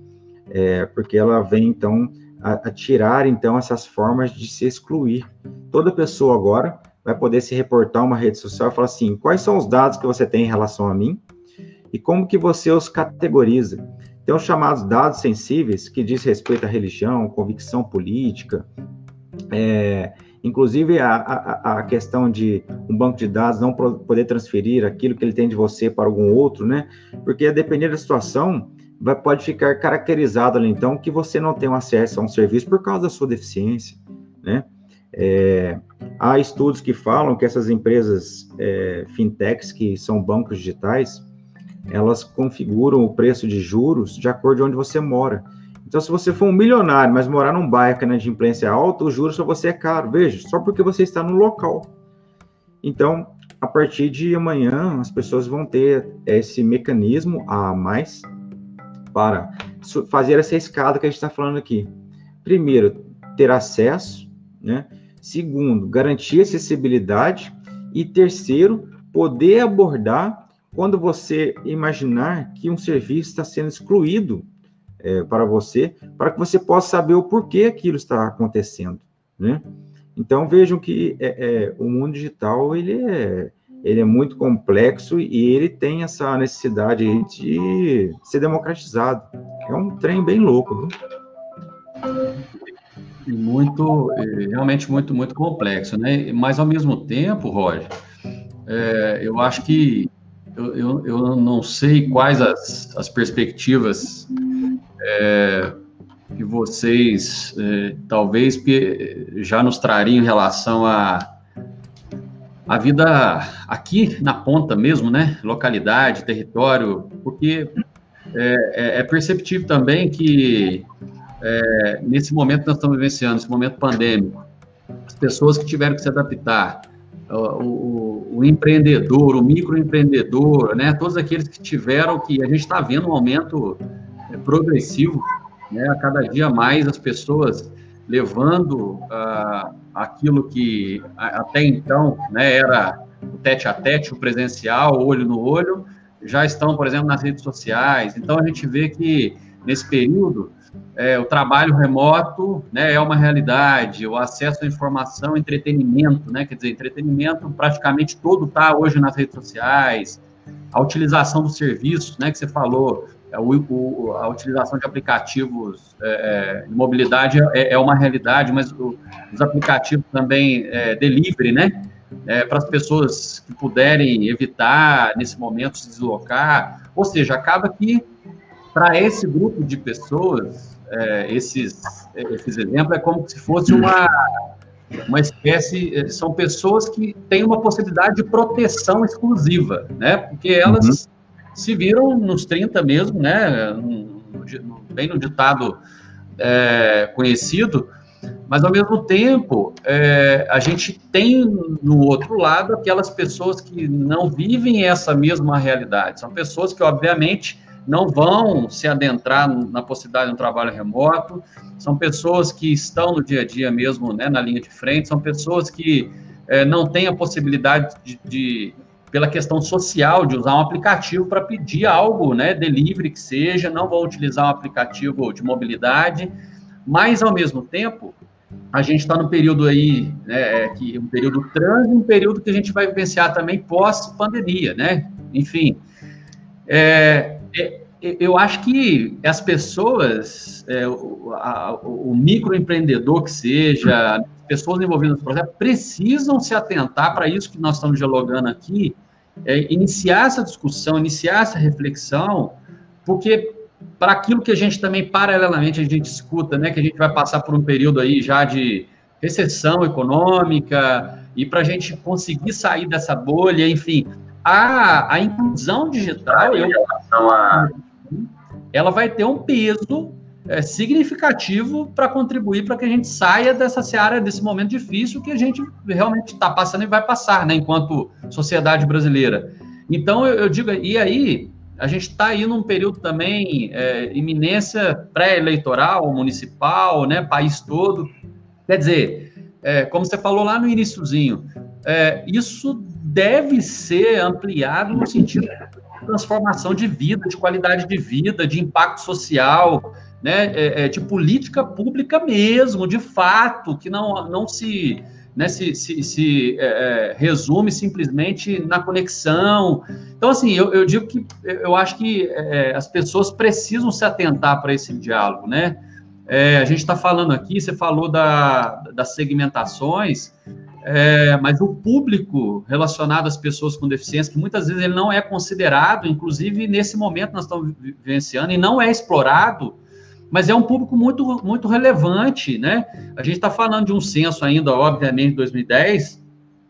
é, porque ela vem, então, a, a, tirar, então, essas formas de se excluir. Toda pessoa agora vai poder se reportar uma rede social e falar assim, quais são os dados que você tem em relação a mim e como que você os categoriza. Tem os chamados dados sensíveis, que diz respeito à religião, convicção política, é, inclusive a, a, a, questão de um banco de dados não poder transferir aquilo que ele tem de você para algum outro, né? Porque a depender da situação, vai, pode ficar caracterizado ali, então, que você não tem acesso a um serviço por causa da sua deficiência, né? É, há estudos que falam que essas empresas é, fintechs, que são bancos digitais, elas configuram o preço de juros de acordo com onde você mora. Então, se você for um milionário, mas morar num bairro que a inadimplência é alta, o juros para você é caro. Veja, só porque você está no local. Então, a partir de amanhã, as pessoas vão ter esse mecanismo a mais para fazer essa escada que a gente está falando aqui. Primeiro, ter acesso, né? Segundo, garantir acessibilidade. E terceiro, poder abordar quando você imaginar que um serviço está sendo excluído é, para você, para que você possa saber o porquê aquilo está acontecendo, né? Então vejam que é, é, o mundo digital ele é, ele é muito complexo e ele tem essa necessidade de ser democratizado. É um trem bem louco, viu? Muito, realmente muito, muito complexo, né? Mas ao mesmo tempo, Roger, é, eu acho que eu, eu, eu não sei quais as, as perspectivas é, que vocês é, talvez já nos trariam em relação a a vida aqui na ponta mesmo, né? Localidade, território, porque é, é, é perceptível também que é, nesse momento que nós estamos vivenciando, esse momento pandêmico, as pessoas que tiveram que se adaptar o, o, o, empreendedor, o microempreendedor, né, todos aqueles que tiveram que a gente está vendo um aumento é, progressivo, né, a cada dia mais as pessoas levando uh, aquilo que até então né, era o tete a tete, o presencial, olho no olho, já estão, por exemplo, nas redes sociais. Então a gente vê que nesse período é, o trabalho remoto né, é uma realidade, o acesso à informação, entretenimento, né, quer dizer, entretenimento praticamente todo está hoje nas redes sociais, a utilização dos serviços, né, que você falou, o, a utilização de aplicativos é, é de mobilidade é, é, uma realidade, mas o, os aplicativos também é, delivery, né, é, para as pessoas que puderem evitar nesse momento se deslocar, ou seja, acaba que para esse grupo de pessoas, é, esses, esses exemplos é como se fosse uma, uma espécie, são pessoas que têm uma possibilidade de proteção exclusiva, né? Porque elas uhum. Se viram nos 30 mesmo, né? Bem no ditado é, conhecido, mas ao mesmo tempo é, a gente tem no outro lado aquelas pessoas que não vivem essa mesma realidade. São pessoas que, obviamente, não vão se adentrar na possibilidade de um trabalho remoto, são pessoas que estão no dia a dia mesmo, né, na linha de frente, são pessoas que é, não têm a possibilidade de, de, pela questão social, de usar um aplicativo para pedir algo, né, delivery que seja, não vão utilizar um aplicativo de mobilidade, mas, ao mesmo tempo, a gente está no período aí, né, é, que um período trans, um período que a gente vai vivenciar também pós-pandemia, né? Enfim, é, é, eu acho que as pessoas, é, o, o, microempreendedor que seja, pessoas envolvidas no processo, precisam se atentar para isso que nós estamos dialogando aqui, é, iniciar essa discussão, iniciar essa reflexão, porque para aquilo que a gente também, paralelamente, a gente escuta, né, que a gente vai passar por um período aí já de recessão econômica, e para a gente conseguir sair dessa bolha, enfim, a, a inclusão digital, eu, ela vai ter um peso é, significativo para contribuir para que a gente saia dessa seara, desse momento difícil que a gente realmente está passando e vai passar, né, enquanto sociedade brasileira. Então, eu, eu digo, e aí, a gente está aí num período também, é, iminência pré-eleitoral, municipal, né, país todo. Quer dizer, é, como você falou lá no iníciozinho, é, isso deve ser ampliado no sentido de transformação de vida, de qualidade de vida, de impacto social, né, é, é, de política pública mesmo, de fato, que não, não se né, se, se, se é, é, resume simplesmente na conexão. Então, assim, eu, eu digo que eu acho que é, as pessoas precisam se atentar para esse diálogo, né? A gente está falando aqui, você falou da, das segmentações, mas o público relacionado às pessoas com deficiência, que muitas vezes ele não é considerado, inclusive nesse momento nós estamos vivenciando, e não é explorado, mas é um público muito, muito relevante, né? A gente está falando de um censo ainda, obviamente, de 2010,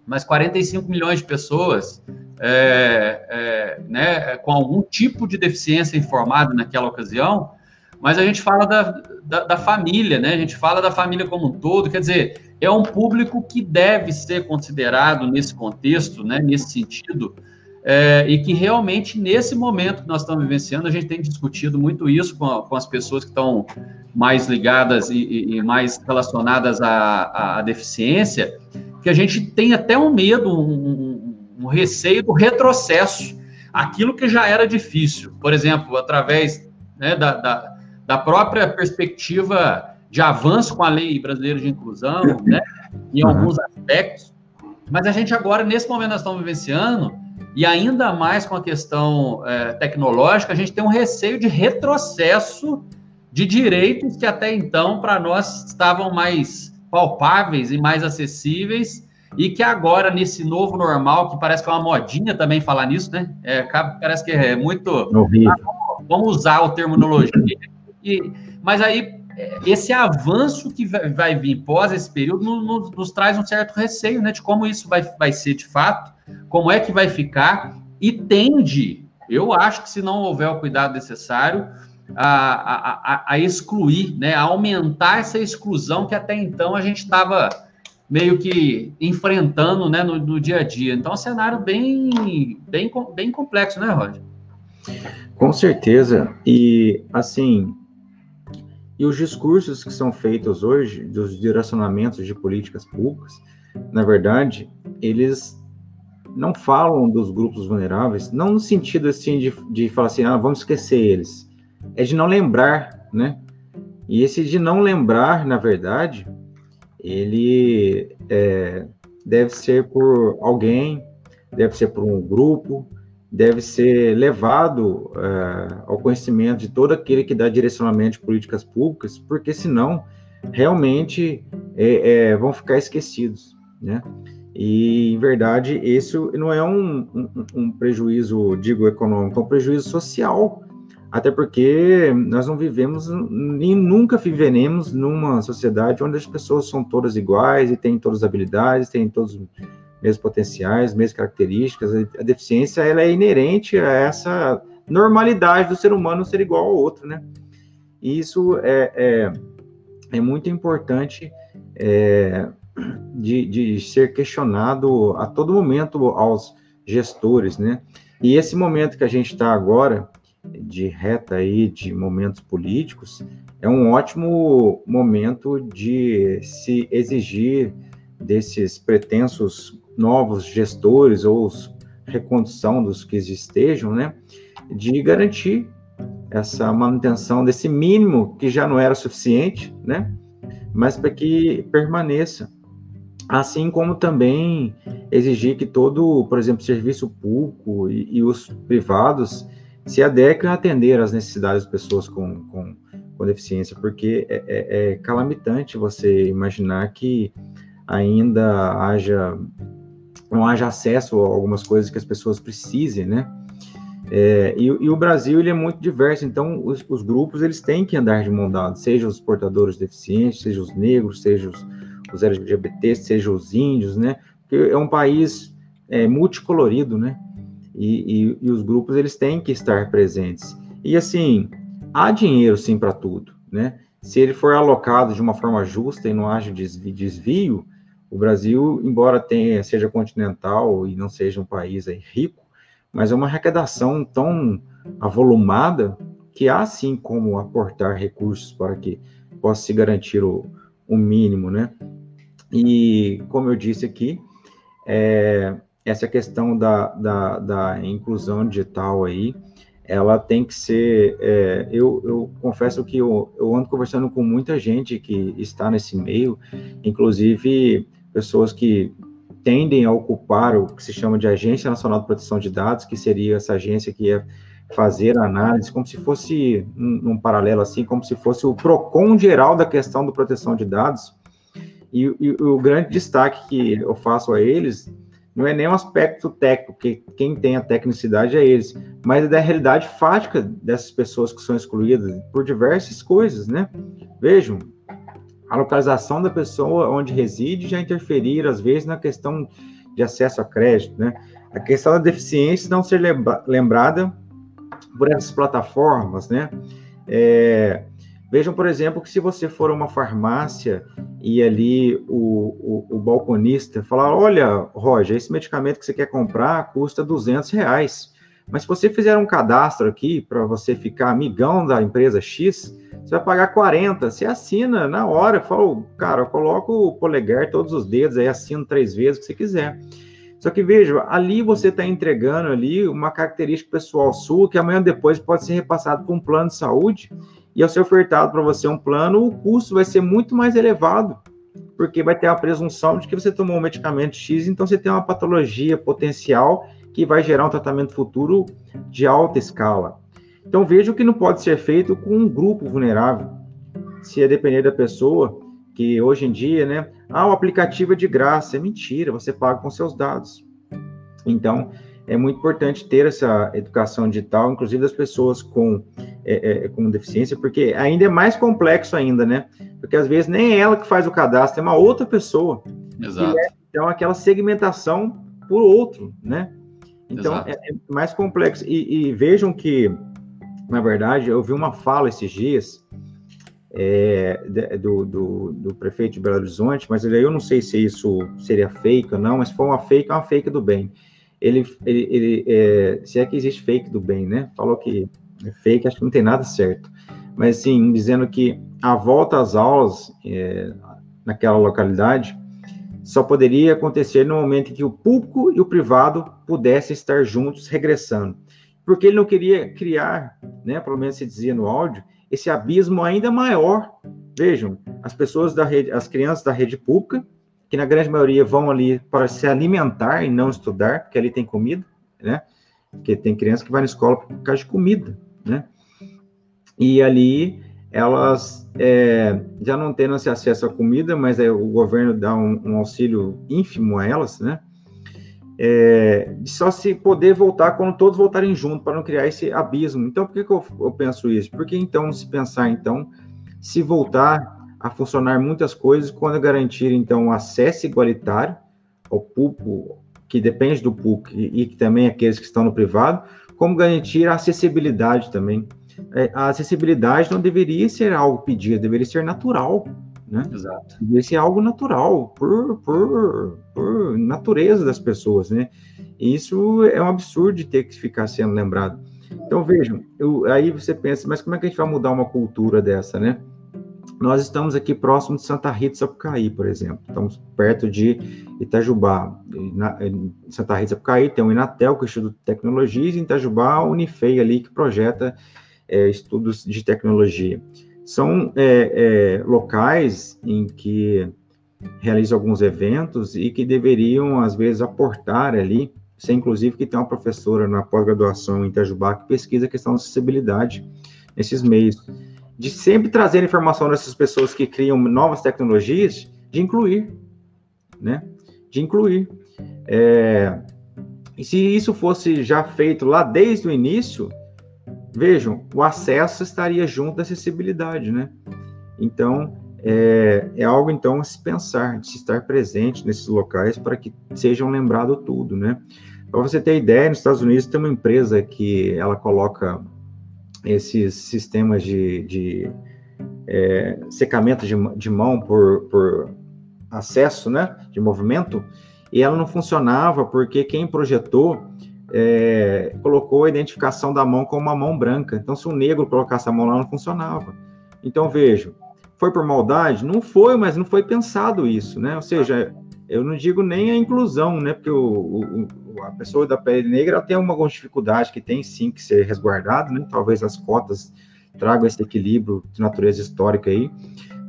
mas 45 milhões de pessoas é, é, né, com algum tipo de deficiência informada naquela ocasião, mas a gente fala da, da, da, família, né? A gente fala da família como um todo, quer dizer, é um público que deve ser considerado nesse contexto, né, nesse sentido, é, e que realmente, nesse momento que nós estamos vivenciando, a gente tem discutido muito isso com, a, com as pessoas que estão mais ligadas e, e, e mais relacionadas à, à, deficiência, que a gente tem até um medo, um, um receio do retrocesso, aquilo que já era difícil, por exemplo, através né, da, da, da própria perspectiva de avanço com a lei brasileira de inclusão, né, em alguns aspectos, mas a gente agora, nesse momento, nós estamos vivenciando, e ainda mais com a questão é, tecnológica, a gente tem um receio de retrocesso de direitos que até então, para nós, estavam mais palpáveis e mais acessíveis, e que agora, nesse novo normal, que parece que é uma modinha também falar nisso, né? É, parece que é muito. Ah, vamos usar o terminologia. E, mas aí esse avanço que vai, vai vir pós esse período nos, nos, traz um certo receio, né, de como isso vai, vai ser de fato, como é que vai ficar, e tende, eu acho que se não houver o cuidado necessário, a, a, a excluir, né, a aumentar essa exclusão que até então a gente estava meio que enfrentando, né, no, no, dia a dia. Então, é um cenário bem, bem, bem complexo, né, Roger? Com certeza. E, assim, e os discursos que são feitos hoje, dos direcionamentos de políticas públicas, na verdade, eles não falam dos grupos vulneráveis, não no sentido assim de, de falar assim, ah, vamos esquecer eles. É de não lembrar, né? E esse de não lembrar, na verdade, ele é, deve ser por alguém, deve ser por um grupo, deve ser levado uh, ao conhecimento de todo aquele que dá direcionamento de políticas públicas, porque senão realmente é, é, vão ficar esquecidos, né? E, em verdade, isso não é um, um, um, prejuízo, digo, econômico, é um prejuízo social, até porque nós não vivemos, nem nunca viveremos numa sociedade onde as pessoas são todas iguais e têm todas as habilidades, têm todos mesmos potenciais, mesmas características. A deficiência ela é inerente a essa normalidade do ser humano ser igual ao outro, né? E isso é, é, é muito importante é, de, de ser questionado a todo momento aos gestores, né? E esse momento que a gente está agora, de reta aí, de momentos políticos, é um ótimo momento de se exigir desses pretensos novos gestores ou recondução dos que estejam, né, de garantir essa manutenção desse mínimo que já não era suficiente, né, mas para que permaneça. Assim como também exigir que todo, por exemplo, serviço público e, e os privados se adequem a atender às necessidades das pessoas com, com, com deficiência, porque é, é, é calamitante você imaginar que ainda haja não haja acesso a algumas coisas que as pessoas precisem, né? É, e, e, o Brasil ele é muito diverso, então os, os, grupos eles têm que andar de mão dada, seja os portadores deficientes, seja os negros, seja os, os LGBT, seja os índios, né? Porque é um país é, multicolorido, né? E, e, e, os grupos eles têm que estar presentes. E assim, há dinheiro sim para tudo, né? Se ele for alocado de uma forma justa e não haja desvio, o Brasil, embora tenha, seja continental e não seja um país aí rico, mas é uma arrecadação tão avolumada que há sim como aportar recursos para que possa se garantir o, o mínimo, né? E como eu disse aqui, é, essa questão da, da, da, inclusão digital aí, ela tem que ser. É, eu, eu, confesso que eu, eu ando conversando com muita gente que está nesse meio, inclusive pessoas que tendem a ocupar o que se chama de Agência Nacional de Proteção de Dados, que seria essa agência que ia fazer análise, como se fosse, num, um paralelo assim, como se fosse o PROCON geral da questão da proteção de dados. E, e o grande destaque que eu faço a eles não é nem um aspecto técnico, porque quem tem a tecnicidade é eles, mas é da realidade fática dessas pessoas que são excluídas por diversas coisas, né? Vejam, a localização da pessoa onde reside já interferir, às vezes, na questão de acesso a crédito, né? A questão da deficiência não ser lembrada por essas plataformas, né? É, vejam, por exemplo, que se você for a uma farmácia e ali o, o, o, balconista falar, olha, Roger, esse medicamento que você quer comprar custa 200 reais, mas se você fizer um cadastro aqui para você ficar amigão da empresa X, você vai pagar 40, você assina na hora, fala, cara, eu coloco o polegar, todos os dedos, aí assino três vezes o que você quiser. Só que veja, ali você está entregando ali uma característica pessoal sua que amanhã depois pode ser repassado para um plano de saúde e ao ser ofertado para você um plano, o custo vai ser muito mais elevado, porque vai ter a presunção de que você tomou um medicamento X, então você tem uma patologia potencial que vai gerar um tratamento futuro de alta escala. Então veja o que não pode ser feito com um grupo vulnerável. Se é depender da pessoa, que hoje em dia, né? Ah, o aplicativo é de graça. É mentira, você paga com seus dados. Então, é muito importante ter essa educação digital, inclusive das pessoas com, é, é, com deficiência, porque ainda é mais complexo ainda, né? Porque às vezes nem é ela que faz o cadastro, é uma outra pessoa. Exato. É, então, aquela segmentação por outro, né? Então, é, é, mais complexo. E, e, vejam que, na verdade, eu vi uma fala esses dias é, do, do, do, prefeito de Belo Horizonte, mas eu não sei se isso seria fake ou não, mas for uma fake, uma fake do bem. Ele, ele, ele é, se é que existe fake do bem, né? Falou que é fake, acho que não tem nada certo. Mas, sim, dizendo que a volta às aulas é, naquela localidade só poderia acontecer no momento em que o público e o privado pudessem estar juntos, regressando. Porque ele não queria criar, né, pelo menos se dizia no áudio, esse abismo ainda maior. Vejam, as pessoas da rede, as crianças da rede pública, que na grande maioria vão ali para se alimentar e não estudar, porque ali tem comida, né? Porque tem criança que vai na escola por causa de comida, né? E ali elas é, já não tendo acesso à comida, mas é, o governo dá um, um auxílio ínfimo a elas, né? É, só se poder voltar quando todos voltarem juntos, para não criar esse abismo. Então, por que, que eu, eu, penso isso? Porque então, se pensar, então, se voltar a funcionar muitas coisas, quando garantir, então, acesso igualitário ao público, que depende do público, e, e também aqueles que estão no privado, como garantir a acessibilidade também. É, a acessibilidade não deveria ser algo pedido, deveria ser natural né? Exato. Esse é algo natural, por, por, por natureza das pessoas, né? E isso é um absurdo de ter que ficar sendo lembrado. Então, vejam, eu, aí você pensa, mas como é que a gente vai mudar uma cultura dessa, né? Nós estamos aqui próximo de Santa Rita Sapucaí, por exemplo. Estamos perto de Itajubá. Na, em Santa Rita Sapucaí tem o Inatel, que é o Instituto de Tecnologias, e em Itajubá, a Unifei ali, que projeta é, estudos de tecnologia são é, é, locais em que realizam alguns eventos e que deveriam, às vezes, aportar ali, você, inclusive, que tem uma professora na pós-graduação em Itajubá que pesquisa a questão da acessibilidade nesses meios, de sempre trazer informação dessas pessoas que criam novas tecnologias, de incluir, né? De incluir. É, e se isso fosse já feito lá desde o início, Vejam, o acesso estaria junto da acessibilidade, né? Então, é, é, algo então a se pensar, de se estar presente nesses locais para que sejam lembrado tudo, né? Para você ter ideia, nos Estados Unidos tem uma empresa que ela coloca esses sistemas de, de é, secamento de, de mão por, por acesso, né, de movimento, e ela não funcionava porque quem projetou é, colocou a identificação da mão como uma mão branca. Então, se um negro colocasse a mão lá, não funcionava. Então, vejo, foi por maldade? Não foi, mas não foi pensado isso, né? Ou seja, eu não digo nem a inclusão, né? Porque o, o, a pessoa da pele negra tem alguma dificuldade que tem sim que ser resguardado, né? Talvez as cotas tragam esse equilíbrio de natureza histórica aí.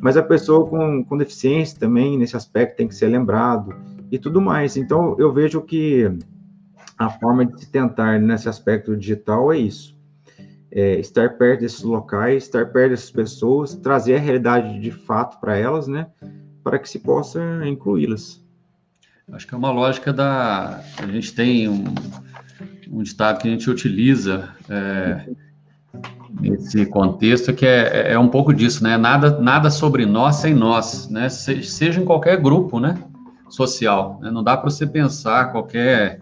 mas a pessoa com, com deficiência também, nesse aspecto, tem que ser lembrado e tudo mais. Então, eu vejo que a forma de se tentar nesse aspecto digital é isso. É, estar perto desses locais, estar perto dessas pessoas, trazer a realidade de fato para elas, né? Para que se possa incluí-las. Acho que é uma lógica da. A gente tem um, um ditado que a gente utiliza é, nesse contexto que é, é um pouco disso, né? Nada, nada sobre nós sem nós, né? seja em qualquer grupo, né? Social. Né? Não dá para você pensar qualquer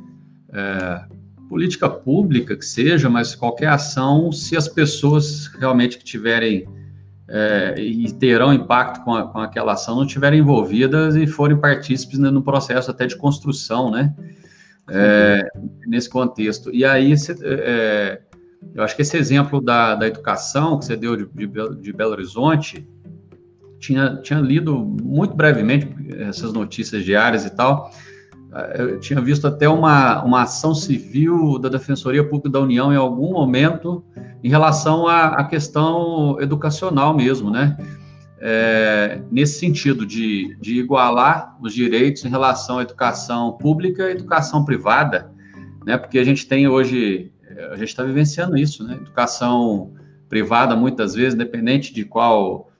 é, política pública que seja, mas qualquer ação, se as pessoas realmente que tiverem é, e terão impacto com, a, com, aquela ação não estiverem envolvidas e forem partícipes né, no processo até de construção, né? É, nesse contexto. E aí, é, eu acho que esse exemplo da, da educação que você deu de, de, de Belo Horizonte, tinha, tinha lido muito brevemente essas notícias diárias e tal. Eu tinha visto até uma, uma ação civil da Defensoria Pública da União em algum momento em relação à, à questão educacional mesmo, né? É, nesse sentido de, de igualar os direitos em relação à educação pública e educação privada, né? Porque a gente tem hoje a gente está vivenciando isso, né? Educação privada, muitas vezes, independente de qual,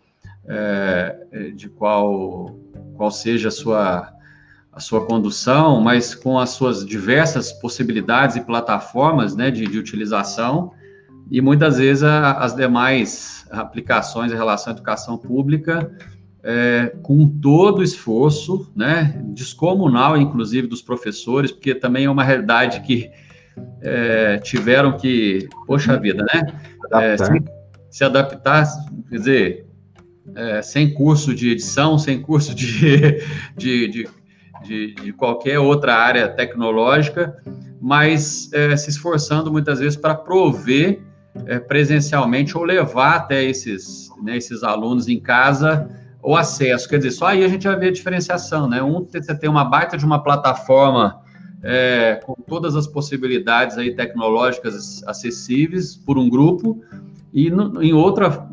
é, de qual, qual seja a sua, a sua condução, mas com as suas diversas possibilidades e plataformas né, de, de utilização, e muitas vezes a, as demais aplicações em relação à educação pública, é, com todo o esforço, né, descomunal, inclusive, dos professores, porque também é uma realidade que é, tiveram que, poxa vida, né? É, se, se, adaptar, quer dizer, é, sem curso de edição, sem curso de, de, de, de, de qualquer outra área tecnológica, mas é, se esforçando muitas vezes para prover é, presencialmente ou levar até esses, né, esses alunos em casa o acesso. Quer dizer, só aí a gente vai ver a diferenciação, né? Um, você tem uma baita de uma plataforma é, com todas as possibilidades aí tecnológicas acessíveis por um grupo, e em outra,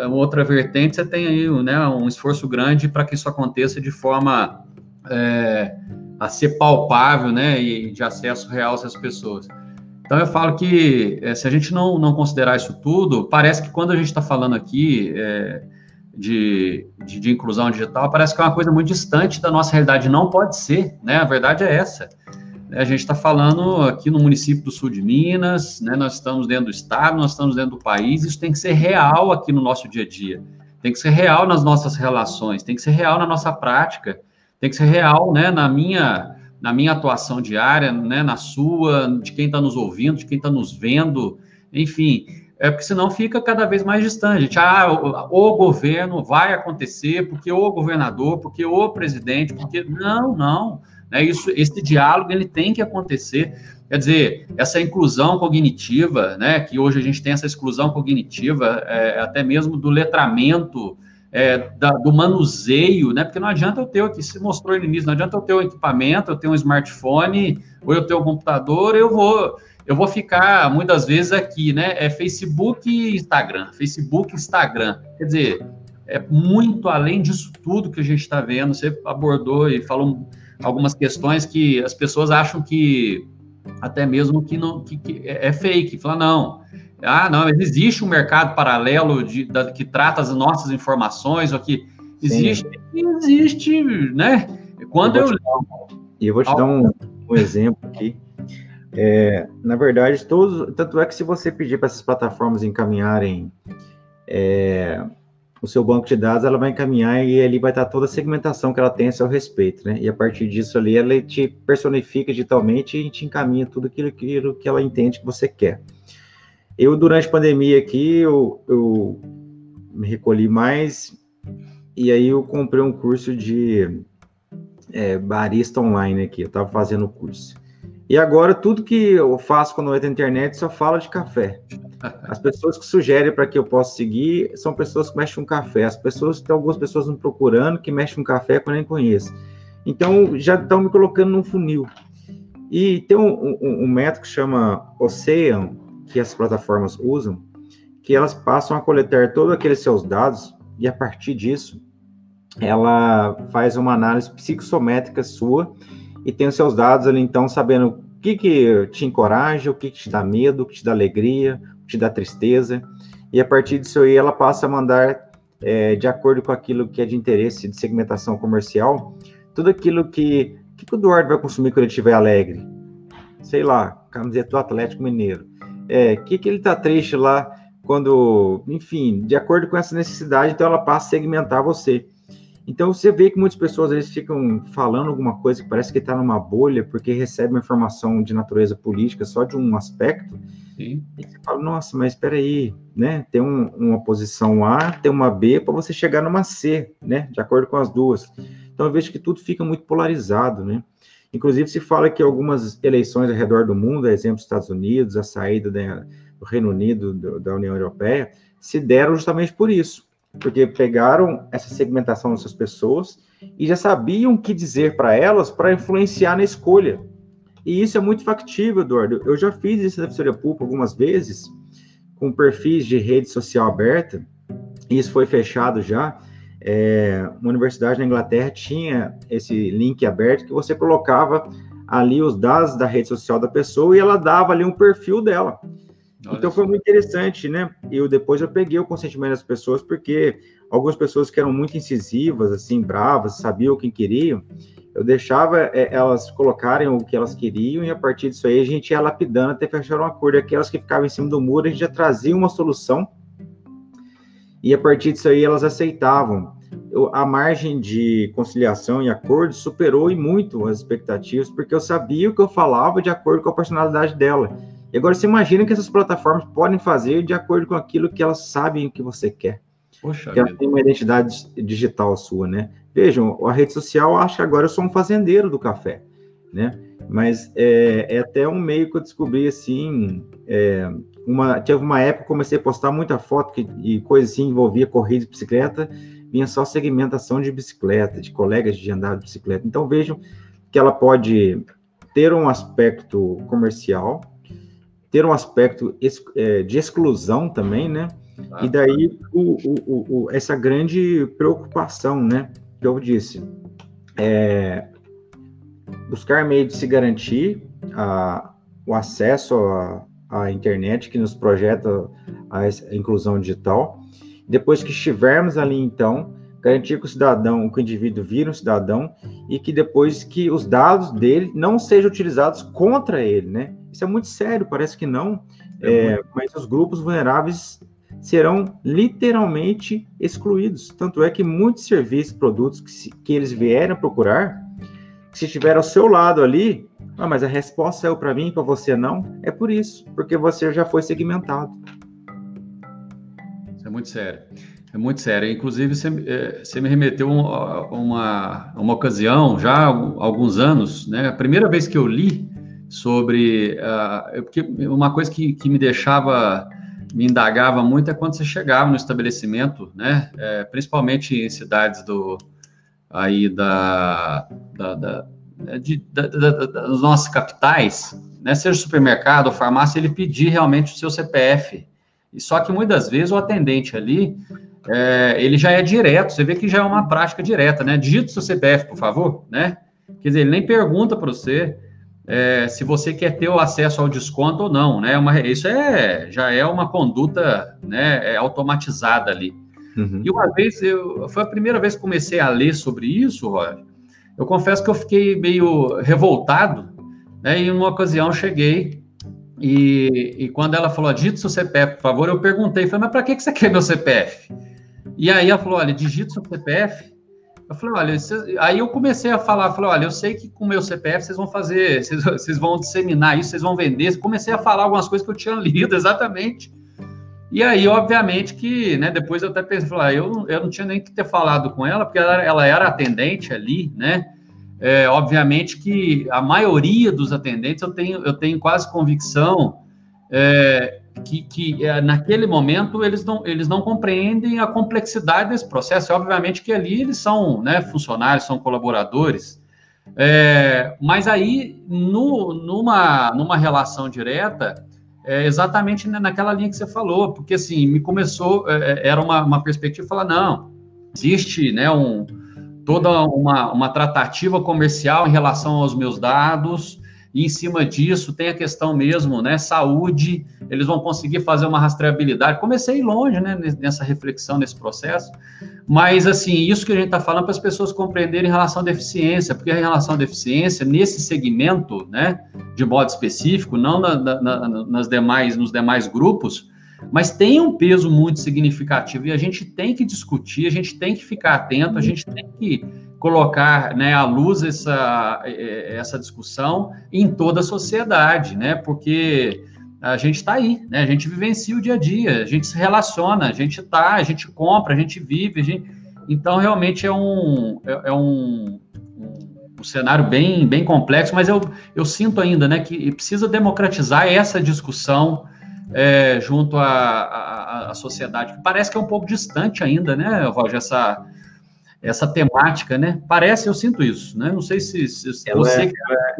é, outra vertente você tem aí né, um esforço grande para que isso aconteça de forma é, a ser palpável né, e de acesso real às pessoas. Então eu falo que é, se a gente não, não considerar isso tudo, parece que quando a gente está falando aqui é, de, de, de, inclusão digital, parece que é uma coisa muito distante da nossa realidade. Não pode ser, né? A verdade é essa. A gente está falando aqui no município do sul de Minas, né? nós estamos dentro do estado, nós estamos dentro do país, isso tem que ser real aqui no nosso dia a dia, tem que ser real nas nossas relações, tem que ser real na nossa prática, tem que ser real né, na, minha, na minha atuação diária, né, na sua, de quem está nos ouvindo, de quem está nos vendo, enfim, é porque senão fica cada vez mais distante. Ah, o, o, governo vai acontecer, porque o governador, porque o presidente, porque. Não, não. Né? Isso, esse diálogo ele tem que acontecer. Quer dizer, essa inclusão cognitiva, né, que hoje a gente tem essa exclusão cognitiva, é, até mesmo do letramento, é, da, do manuseio, né, porque não adianta eu ter o que se mostrou no início, não adianta eu ter um equipamento, eu ter um smartphone, ou eu ter um computador, eu vou, eu vou ficar muitas vezes aqui, né, é Facebook e Instagram, Facebook Instagram, quer dizer, é muito além disso tudo que a gente está vendo, você abordou e falou algumas questões que as pessoas acham que até mesmo que não que, que é, é fake, fala não, ah não, existe um mercado paralelo de, da, que trata as nossas informações, ou que existe, existe, né? Quando eu, eu e eu vou te dar um, um exemplo aqui. É, na verdade, todos, tanto é que se você pedir para essas plataformas encaminharem é, o seu banco de dados, ela vai encaminhar e ali vai estar toda a segmentação que ela tem a seu respeito, né? E a partir disso ali, ela te personifica digitalmente e te encaminha tudo aquilo, aquilo que ela entende que você quer. Eu, durante a pandemia aqui, eu, eu me recolhi mais e aí eu comprei um curso de é, barista online aqui, eu estava fazendo o curso. E agora, tudo que eu faço quando eu entro na internet só fala de café. As pessoas que sugerem para que eu possa seguir são pessoas que mexem com café. As pessoas, tem algumas pessoas me procurando que mexem com café que eu nem conheço. Então, já estão me colocando num funil. E tem um, um, um método que chama Ocean, que as plataformas usam, que elas passam a coletar todos aqueles seus dados e a partir disso, ela faz uma análise psicossométrica sua e tem os seus dados ali, então, sabendo o que, que te encoraja, o que, que te dá medo, o que te dá alegria, o que te dá tristeza. E a partir disso aí, ela passa a mandar, é, de acordo com aquilo que é de interesse de segmentação comercial, tudo aquilo que, que, o Eduardo vai consumir quando ele estiver alegre. Sei lá, camiseta do Atlético Mineiro. É, que, que ele tá triste lá quando, enfim, de acordo com essa necessidade, então ela passa a segmentar você. Então você vê que muitas pessoas vezes ficam falando alguma coisa que parece que está numa bolha porque recebe uma informação de natureza política só de um aspecto. Sim. E você fala, nossa, mas espera aí, né? Tem um, uma posição A, tem uma B para você chegar numa C, né? De acordo com as duas. Então eu vejo que tudo fica muito polarizado, né? Inclusive se fala que algumas eleições ao redor do mundo, exemplo Estados Unidos, a saída do Reino Unido do, da União Europeia, se deram justamente por isso porque pegaram essa segmentação dessas pessoas e já sabiam o que dizer para elas para influenciar na escolha. E isso é muito factível, Eduardo. Eu já fiz isso na Defensoria Pública algumas vezes, com perfis de rede social aberta, e isso foi fechado já. É, uma universidade na Inglaterra tinha esse link aberto que você colocava ali os dados da rede social da pessoa e ela dava ali um perfil dela. Olha então foi muito interessante, né? Eu depois eu peguei o consentimento das pessoas porque algumas pessoas que eram muito incisivas, assim, bravas, sabiam o que queriam, eu deixava é, elas colocarem o que elas queriam e a partir disso aí a gente ia lapidando até fechar um acordo. Aquelas que ficavam em cima do muro, a gente já trazia uma solução e a partir disso aí elas aceitavam. A margem de conciliação e acordo superou e muito as expectativas, porque eu sabia o que eu falava de acordo com a personalidade dela. E agora você imagina que essas plataformas podem fazer de acordo com aquilo que elas sabem que você quer. Poxa que ela tem uma identidade digital sua, né? Vejam, a rede social acha que agora eu sou um fazendeiro do café, né? Mas é, é até um meio que eu descobri assim. É, uma, teve uma época que comecei a postar muita foto que, e coisa assim, envolvia corrida de bicicleta, vinha só segmentação de bicicleta, de colegas de andar de bicicleta. Então vejam que ela pode ter um aspecto comercial, ter um aspecto é, de exclusão também, né? Ah, e daí o, o, o, essa grande preocupação, né? Que eu disse, é, buscar meio de se garantir a, o acesso à, à internet que nos projeta a, a inclusão digital. Depois que estivermos ali, então, garantir que o cidadão, que o indivíduo vira um cidadão e que depois que os dados dele não sejam utilizados contra ele, né? Isso é muito sério, parece que não, é é, mas os grupos vulneráveis serão literalmente excluídos. Tanto é que muitos serviços, produtos que, que eles vierem procurar, se estiver ao seu lado ali, ah, mas a resposta é para mim, para você não, é por isso, porque você já foi segmentado. Isso é muito sério. É muito sério. Inclusive, você, é, você me remeteu a uma, uma ocasião, já há alguns anos, né? A primeira vez que eu li sobre. Uh, porque uma coisa que, que me deixava, me indagava muito é quando você chegava no estabelecimento, né? É, principalmente em cidades do, aí da, da, da, né, de, da, da, das nossas capitais, né? Seja supermercado ou farmácia, ele pedir realmente o seu CPF. E só que muitas vezes o atendente ali, é, ele já é direto, você vê que já é uma prática direta, né? Digita o seu CPF, por favor, né? Quer dizer, ele nem pergunta para você, é, se você quer ter o acesso ao desconto ou não, né? Uma, isso é, já é uma conduta né, é automatizada ali. Uhum. E uma vez, eu, foi a primeira vez que comecei a ler sobre isso, Roger. Eu confesso que eu fiquei meio revoltado, né? E em uma ocasião cheguei e, e quando ela falou, digita seu CPF, por favor, eu perguntei, falei, mas para que, que você quer meu CPF? E aí ela falou, olha, digita seu CPF eu falei, olha, aí eu comecei a falar, falei, olha, eu sei que com o meu CPF vocês vão fazer, vocês, vocês vão disseminar isso, vocês vão vender. Comecei a falar algumas coisas que eu tinha lido exatamente. E aí, obviamente, que né, depois eu até pensei, ah, eu, eu não tinha nem que ter falado com ela, porque ela, ela era atendente ali, né? É, obviamente que a maioria dos atendentes eu tenho, eu tenho quase convicção é, que, que é, naquele momento eles não, eles não compreendem a complexidade desse processo. obviamente que ali eles são né, funcionários, são colaboradores, é, mas aí no, numa, numa relação direta, é, exatamente naquela linha que você falou, porque assim, me começou, é, é era uma, uma perspectiva falar, não, existe né, um, toda uma, uma tratativa comercial em relação aos meus dados, e em cima disso tem a questão mesmo, né, saúde, eles vão conseguir fazer uma rastreabilidade. Comecei longe, né, nessa reflexão, nesse processo, mas, assim, isso que a gente está falando para as pessoas compreenderem em relação à deficiência, porque em relação à deficiência, nesse segmento, né, de modo específico, não na, na, nas demais, nos demais grupos, mas tem um peso muito significativo e a gente tem que discutir, a gente tem que ficar atento, a gente tem que colocar né, à luz essa, essa discussão em toda a sociedade, né? Porque a gente está aí, né? A gente vivencia o dia a dia, a gente se relaciona, a gente está, a gente compra, a gente vive, a gente... então realmente é um, é, é um, um, cenário bem, bem complexo, mas eu, eu sinto ainda, né, que precisa democratizar essa discussão é, junto à, à, à, sociedade, que parece que é um pouco distante ainda, né, Roger, essa, essa temática, né? Parece, eu sinto isso, né? Não sei se, se ela você... É,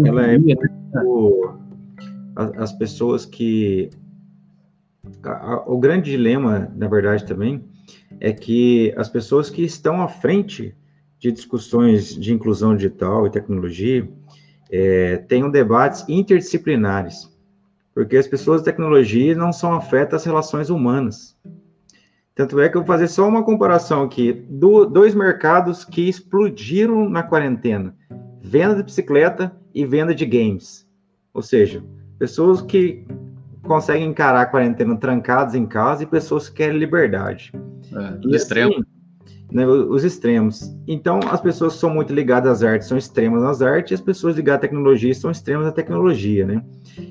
ela, ela é muito... As pessoas que... O grande dilema, na verdade, também, é que as pessoas que estão à frente de discussões de inclusão digital e tecnologia é, tenham debates interdisciplinares porque as pessoas de tecnologia não são afetas às relações humanas. Tanto é que eu vou fazer só uma comparação aqui. Do, dois mercados que explodiram na quarentena: venda de bicicleta e venda de games. Ou seja, pessoas que conseguem encarar a quarentena trancadas em casa e pessoas que querem liberdade. É, e, extremo. Assim, né, os extremos. Então, as pessoas que são muito ligadas às artes são extremas nas artes, e as pessoas ligadas à tecnologia são extremas à tecnologia, né?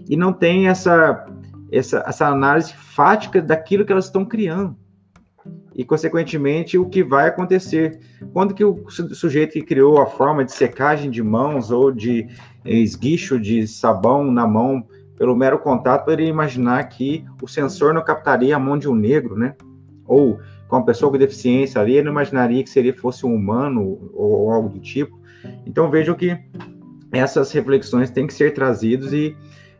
E não tem essa, essa, essa análise fática daquilo que elas estão criando. E, consequentemente, o que vai acontecer. Quando que o sujeito que criou a forma de secagem de mãos ou de esguicho de sabão na mão, pelo mero contato, poderia imaginar que o sensor não captaria a mão de um negro, né? Ou com uma pessoa com deficiência ali, ele não imaginaria que seria fosse um humano ou, ou algo do tipo. Então vejam que essas reflexões têm que ser trazidas e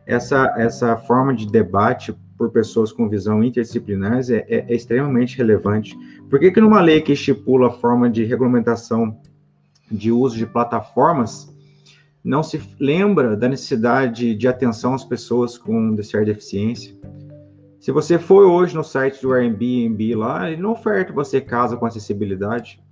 essa, essa forma de debate por pessoas com visão interdisciplinares é, é, é, extremamente relevante. Por que, que numa lei que estipula a forma de regulamentação de uso de plataformas, não se lembra da necessidade de atenção às pessoas com certa deficiência? Se você for hoje no site do Airbnb lá, ele não oferta você casa com acessibilidade.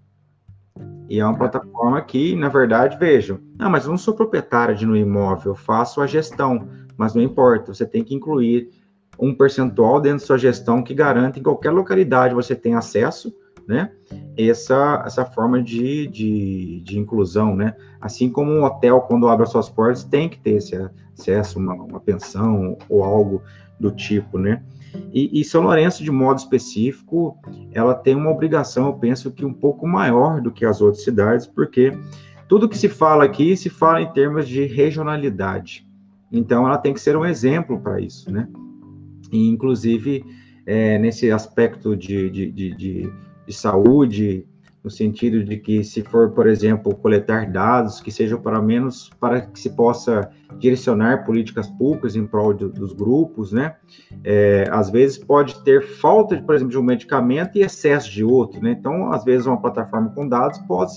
E é uma plataforma que, na verdade, vejam, ah, mas eu não sou proprietário de um imóvel, faço a gestão, mas não importa, você tem que incluir um percentual dentro da sua gestão que garante em qualquer localidade você tem acesso, né? Essa, essa forma de, de, de inclusão, né? Assim como um hotel, quando abre as suas portas, tem que ter esse acesso, uma, uma pensão ou algo do tipo, né? E, e São Lourenço, de modo específico, ela tem uma obrigação, eu penso que um pouco maior do que as outras cidades, porque tudo que se fala aqui se fala em termos de regionalidade. Então, ela tem que ser um exemplo para isso, né? E, inclusive, é, nesse aspecto de, de, de, de, de saúde, no sentido de que se for, por exemplo, coletar dados que sejam para menos para que se possa direcionar políticas públicas em prol de, dos grupos, né? É, às vezes pode ter falta, por exemplo, de um medicamento e excesso de outro, né? Então, às vezes uma plataforma com dados pode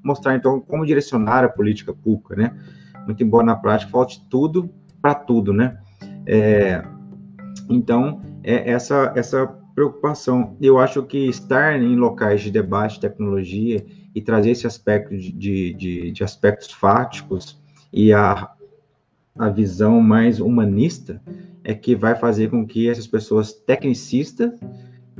mostrar então como direcionar a política pública, né? Muito embora na prática falte tudo para tudo, né? É, então, é essa essa preocupação. Eu acho que estar em locais de debate de tecnologia e trazer esse aspecto de, de, de aspectos fáticos e a, a visão mais humanista é que vai fazer com que essas pessoas tecnicistas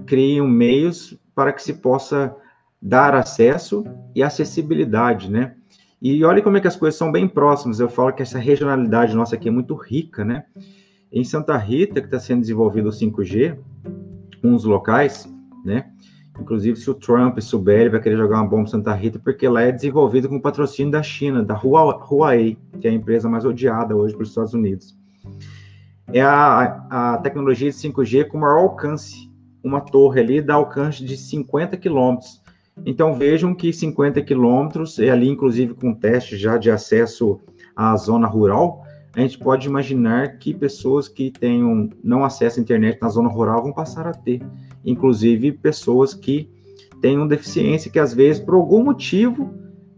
criem meios para que se possa dar acesso e acessibilidade, né? E olha como é que as coisas são bem próximas. Eu falo que essa regionalidade nossa aqui é muito rica, né? Em Santa Rita, que está sendo desenvolvido o 5G, uns locais, né? Inclusive, se o Trump souber, ele vai querer jogar uma bomba em Santa Rita, porque lá é desenvolvido com patrocínio da China, da Huawei, que é a empresa mais odiada hoje pelos Estados Unidos. É a, a tecnologia de 5G com maior alcance. Uma torre ali dá alcance de 50 quilômetros. Então, vejam que 50 quilômetros, é ali, inclusive, com teste já de acesso à zona rural, a gente pode imaginar que pessoas que tenham não acesso à internet na zona rural vão passar a ter. Inclusive pessoas que tenham deficiência, que às vezes, por algum motivo,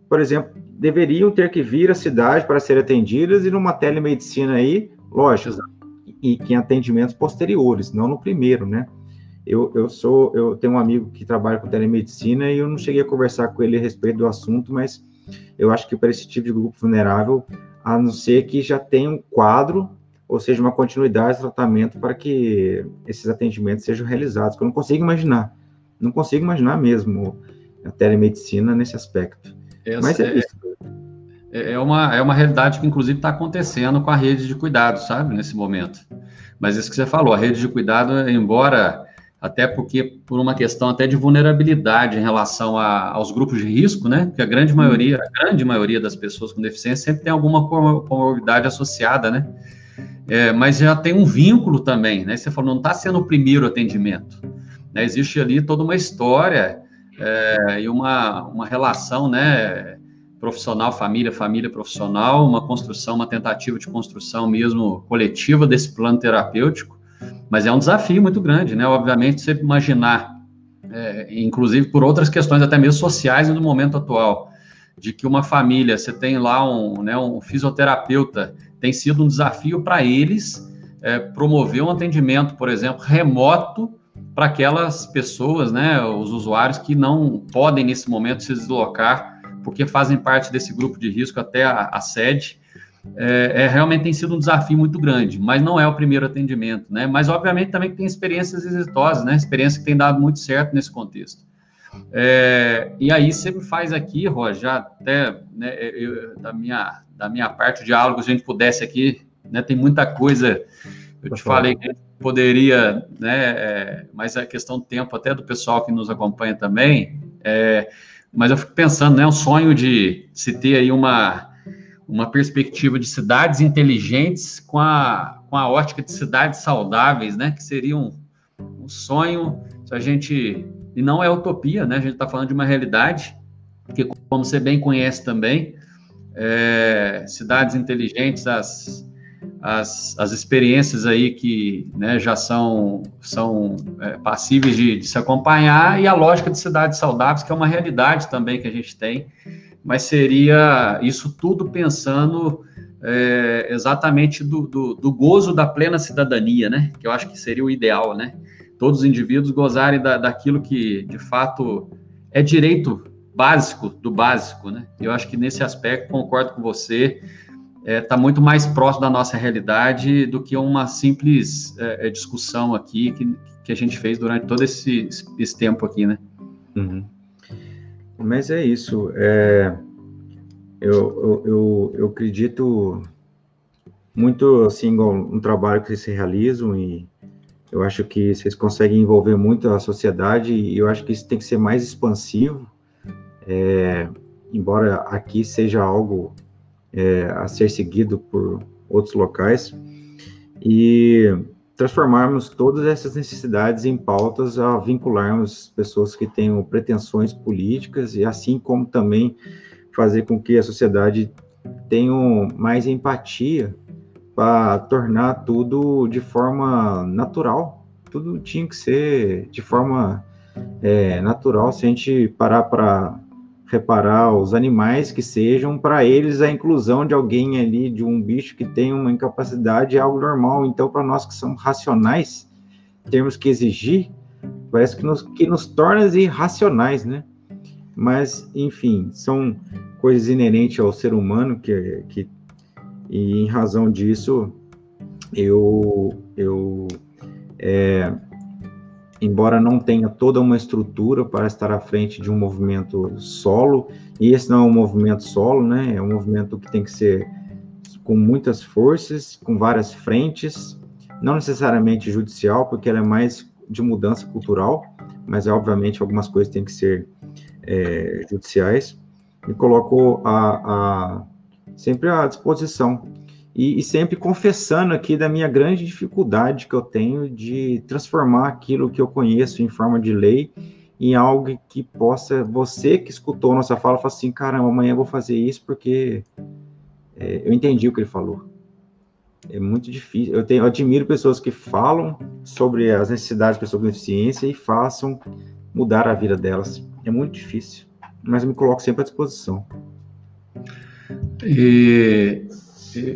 por exemplo, deveriam ter que vir à cidade para serem atendidas e numa telemedicina aí, lógico, e, que em atendimentos posteriores, não no primeiro, né? Eu, eu sou, eu tenho um amigo que trabalha com telemedicina e eu não cheguei a conversar com ele a respeito do assunto, mas eu acho que para esse tipo de grupo vulnerável, a não ser que já tenha um quadro, ou seja, uma continuidade de tratamento para que esses atendimentos sejam realizados, que eu não consigo imaginar, não consigo imaginar mesmo a telemedicina nesse aspecto. Essa mas é, é isso. É, é uma, é uma realidade que, inclusive, está acontecendo com a rede de cuidado, sabe, nesse momento. Mas isso que você falou, a rede de cuidado, embora até porque por uma questão até de vulnerabilidade em relação a, aos grupos de risco, né? Porque a grande maioria, a grande maioria das pessoas com deficiência sempre tem alguma comorbidade associada, né? É, mas já tem um vínculo também, né? Você falou, não está sendo o primeiro atendimento. Né? Existe ali toda uma história é, e uma, uma relação, né? Profissional, família, família, profissional, uma construção, uma tentativa de construção mesmo coletiva desse plano terapêutico mas é um desafio muito grande, né? Obviamente, você imaginar, é, inclusive por outras questões, até mesmo sociais no momento atual, de que uma família, você tem lá um, né, um fisioterapeuta, tem sido um desafio para eles é, promover um atendimento, por exemplo, remoto para aquelas pessoas, né, os usuários que não podem nesse momento se deslocar porque fazem parte desse grupo de risco até a, a sede é, é, realmente tem sido um desafio muito grande, mas não é o primeiro atendimento, né? Mas obviamente também tem experiências exitosas, né? Experiência que tem dado muito certo nesse contexto. É, e aí você faz aqui, Roger, já até né, eu, da, minha, da minha parte, o diálogo, se a gente pudesse aqui, né, tem muita coisa, eu te falei que poderia, né, é, mas a questão do tempo até do pessoal que nos acompanha também, é, mas eu fico pensando, né, um sonho de se ter aí uma uma perspectiva de cidades inteligentes com a, com a ótica de cidades saudáveis, né? Que seria um, um sonho, se a gente. E não é utopia, né? A gente está falando de uma realidade, que, como você bem conhece também, é, cidades inteligentes, as, as, as experiências aí que né, já são, são é, passíveis de, de se acompanhar, e a lógica de cidades saudáveis, que é uma realidade também que a gente tem mas seria isso tudo pensando é, exatamente do, do, do, gozo da plena cidadania, né? Que eu acho que seria o ideal, né? Todos os indivíduos gozarem da, daquilo que, de fato, é direito básico do básico, né? Eu acho que nesse aspecto concordo com você, está é, tá muito mais próximo da nossa realidade do que uma simples é, é, discussão aqui que, que a gente fez durante todo esse, esse tempo aqui, né? Uhum. Mas é isso. É, eu, eu, eu, eu, acredito muito assim no trabalho que vocês realizam e eu acho que vocês conseguem envolver muito a sociedade e eu acho que isso tem que ser mais expansivo. É, embora aqui seja algo é, a ser seguido por outros locais. E transformarmos todas essas necessidades em pautas a vincularmos pessoas que tenham pretensões políticas e assim como também fazer com que a sociedade tenha mais empatia para tornar tudo de forma natural. Tudo tinha que ser de forma é, natural. Se a gente parar para reparar os animais que sejam, para eles a inclusão de alguém ali, de um bicho que tem uma incapacidade é algo normal. Então, para nós que somos racionais, temos que exigir, parece que nos, que nos torna irracionais, né? Mas, enfim, são coisas inerentes ao ser humano que, que e em razão disso, eu, eu é, embora não tenha toda uma estrutura para estar à frente de um movimento solo, e esse não é um movimento solo, né? É um movimento que tem que ser com muitas forças, com várias frentes, não necessariamente judicial, porque ela é mais de mudança cultural, mas obviamente algumas coisas têm que ser é, judiciais. E coloco a, a, sempre à disposição e, e, sempre confessando aqui da minha grande dificuldade que eu tenho de transformar aquilo que eu conheço em forma de lei em algo que possa, você que escutou nossa fala, falar assim, caramba, amanhã eu vou fazer isso porque é, eu entendi o que ele falou. É muito difícil. Eu, tenho, eu admiro pessoas que falam sobre as necessidades de pessoas com deficiência e façam mudar a vida delas. É muito difícil, mas eu me coloco sempre à disposição. E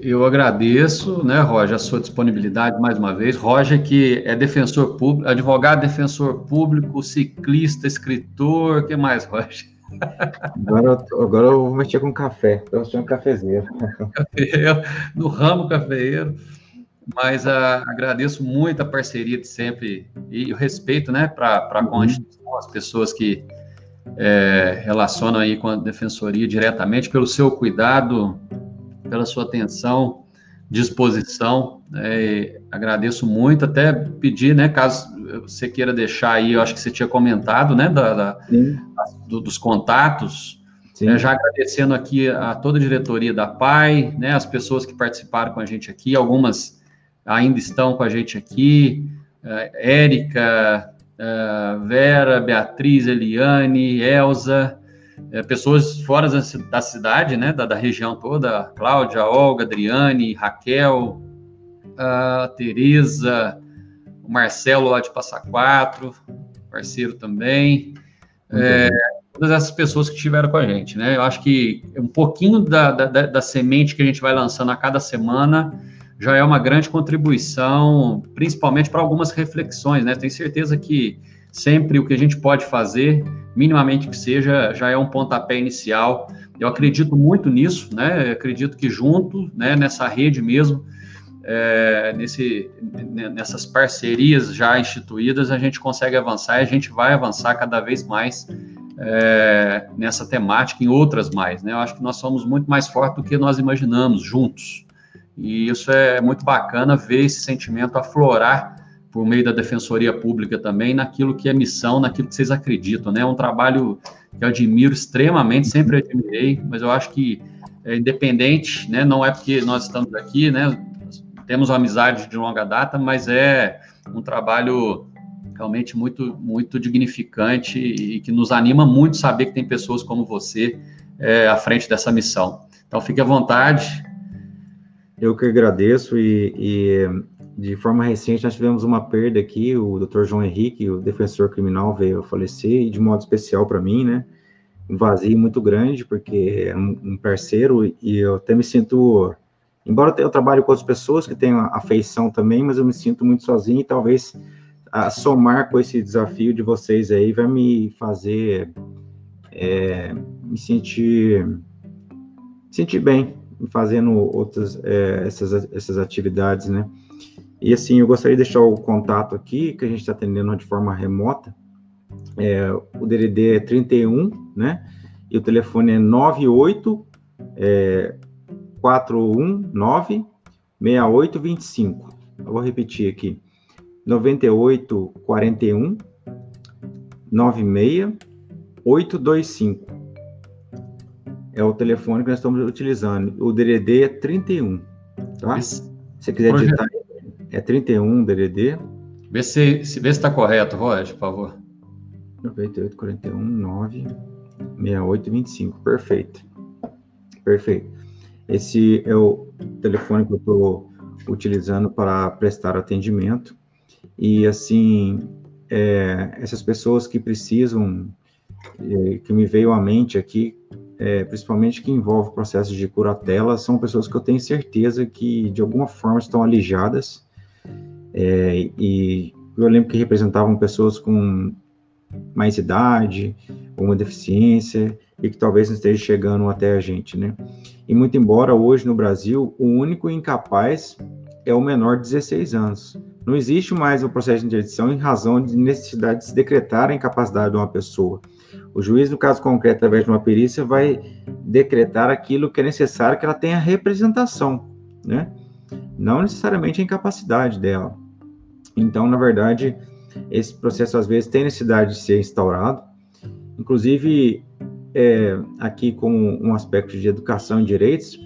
eu agradeço, né, Roger, a sua disponibilidade mais uma vez. Roger, que é defensor público, advogado, defensor público, ciclista, escritor, o que mais, Roger? Agora, agora eu vou mexer com café, estou achando cafezeiro. Cafeiro, no ramo cafeiro. Mas uh, agradeço muito a parceria de sempre e o respeito, né, para com uhum. as pessoas que é, relacionam aí com a defensoria diretamente, pelo seu cuidado, pela sua atenção, disposição. É, agradeço muito, até pedir, né, caso você queira deixar aí, eu acho que você tinha comentado, né, da, da do, dos contatos. É, já agradecendo aqui a toda a diretoria da PAI, né, as pessoas que participaram com a gente aqui, algumas ainda estão com a gente aqui, uh, Érica, uh, Vera, Beatriz, Eliane, Elza, uh, pessoas fora da, da cidade, né, da, da, região toda, Cláudia, Olga, Adriane, Raquel, a Tereza, o Marcelo lá de Passa Quatro, parceiro também, é, todas essas pessoas que estiveram com a gente, né? Eu acho que um pouquinho da, da, da, semente que a gente vai lançando a cada semana já é uma grande contribuição, principalmente para algumas reflexões, né? Tenho certeza que sempre o que a gente pode fazer, minimamente que seja, já é um pontapé inicial. Eu acredito muito nisso, né? Eu acredito que junto, né, nessa rede mesmo, é, nesse, nessas parcerias já instituídas, a gente consegue avançar e a gente vai avançar cada vez mais é, nessa temática em outras mais. Né? Eu acho que nós somos muito mais fortes do que nós imaginamos juntos. E isso é muito bacana ver esse sentimento aflorar por meio da defensoria pública também naquilo que é missão, naquilo que vocês acreditam, né? É um trabalho que eu admiro extremamente, sempre admirei, mas eu acho que é independente, né? Não é porque nós estamos aqui, né? temos uma amizade de longa data, mas é um trabalho realmente muito, muito dignificante e que nos anima muito saber que tem pessoas como você é, à frente dessa missão. Então, fique à vontade. Eu que agradeço e, e, de forma recente nós tivemos uma perda aqui, o Dr. João Henrique, o defensor criminal, veio a falecer e de modo especial para mim, né? Um vazio muito grande, porque é um parceiro e eu até me sinto Embora eu trabalhe com outras pessoas que tenham afeição também, mas eu me sinto muito sozinho e talvez a somar com esse desafio de vocês aí vai me fazer é, me sentir sentir bem fazendo outras é, essas, essas atividades, né? E assim, eu gostaria de deixar o contato aqui, que a gente está atendendo de forma remota. É, o DDD é 31, né? E o telefone é 98 é, 419 6825. Eu vou repetir aqui. 98 41 96 825. É o telefone que nós estamos utilizando. O DDD é 31, tá? Se você quiser digitar, é 31 DDD. Vê se se vê se está correto, Roger, por favor. 98 41 9 68 25. Perfeito. Perfeito. Esse é o telefone que eu estou utilizando para prestar atendimento. E, assim, é, essas pessoas que precisam, é, que me veio à mente aqui, é, principalmente que envolve processos de curatela, são pessoas que eu tenho certeza que, de alguma forma, estão alijadas. É, e eu lembro que representavam pessoas com mais idade, uma deficiência, e que talvez não esteja chegando até a gente, né? E muito embora hoje no Brasil o único incapaz é o menor de 16 anos. Não existe mais o processo de interdição em razão de necessidade de se decretar a incapacidade de uma pessoa. O juiz, no caso concreto, através de uma perícia, vai decretar aquilo que é necessário que ela tenha representação, né? Não necessariamente a incapacidade dela. Então, na verdade, esse processo às vezes tem necessidade de ser instaurado. Inclusive, é, aqui com um aspecto de educação e direitos,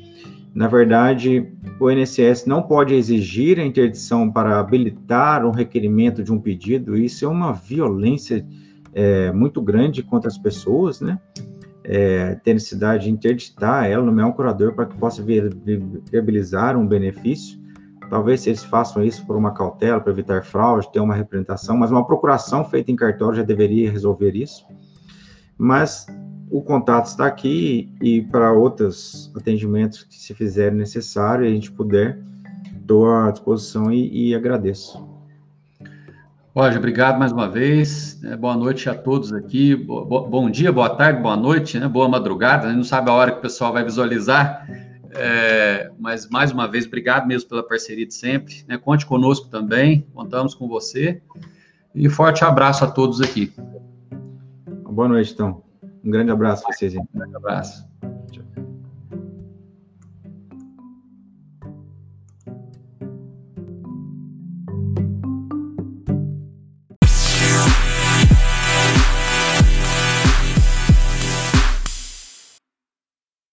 na verdade, o INSS não pode exigir a interdição para habilitar um requerimento de um pedido, isso é uma violência é, muito grande contra as pessoas, né? É, ter necessidade de interditar ela, nomear um curador para que possa viabilizar um benefício, Talvez eles façam isso por uma cautela, para evitar fraude, ter uma representação, mas uma procuração feita em cartório já deveria resolver isso. Mas o contato está aqui e para outros atendimentos que se fizerem necessário a gente puder, estou à disposição e, e agradeço. Roger, obrigado mais uma vez. É, boa noite a todos aqui. Bo bom dia, boa tarde, boa noite, né? boa madrugada. A gente não sabe a hora que o pessoal vai visualizar, é, mas mais uma vez, obrigado mesmo pela parceria de sempre. Né? Conte conosco também, contamos com você. E forte abraço a todos aqui. Boa noite, então. Um grande abraço para vocês. Um grande abraço.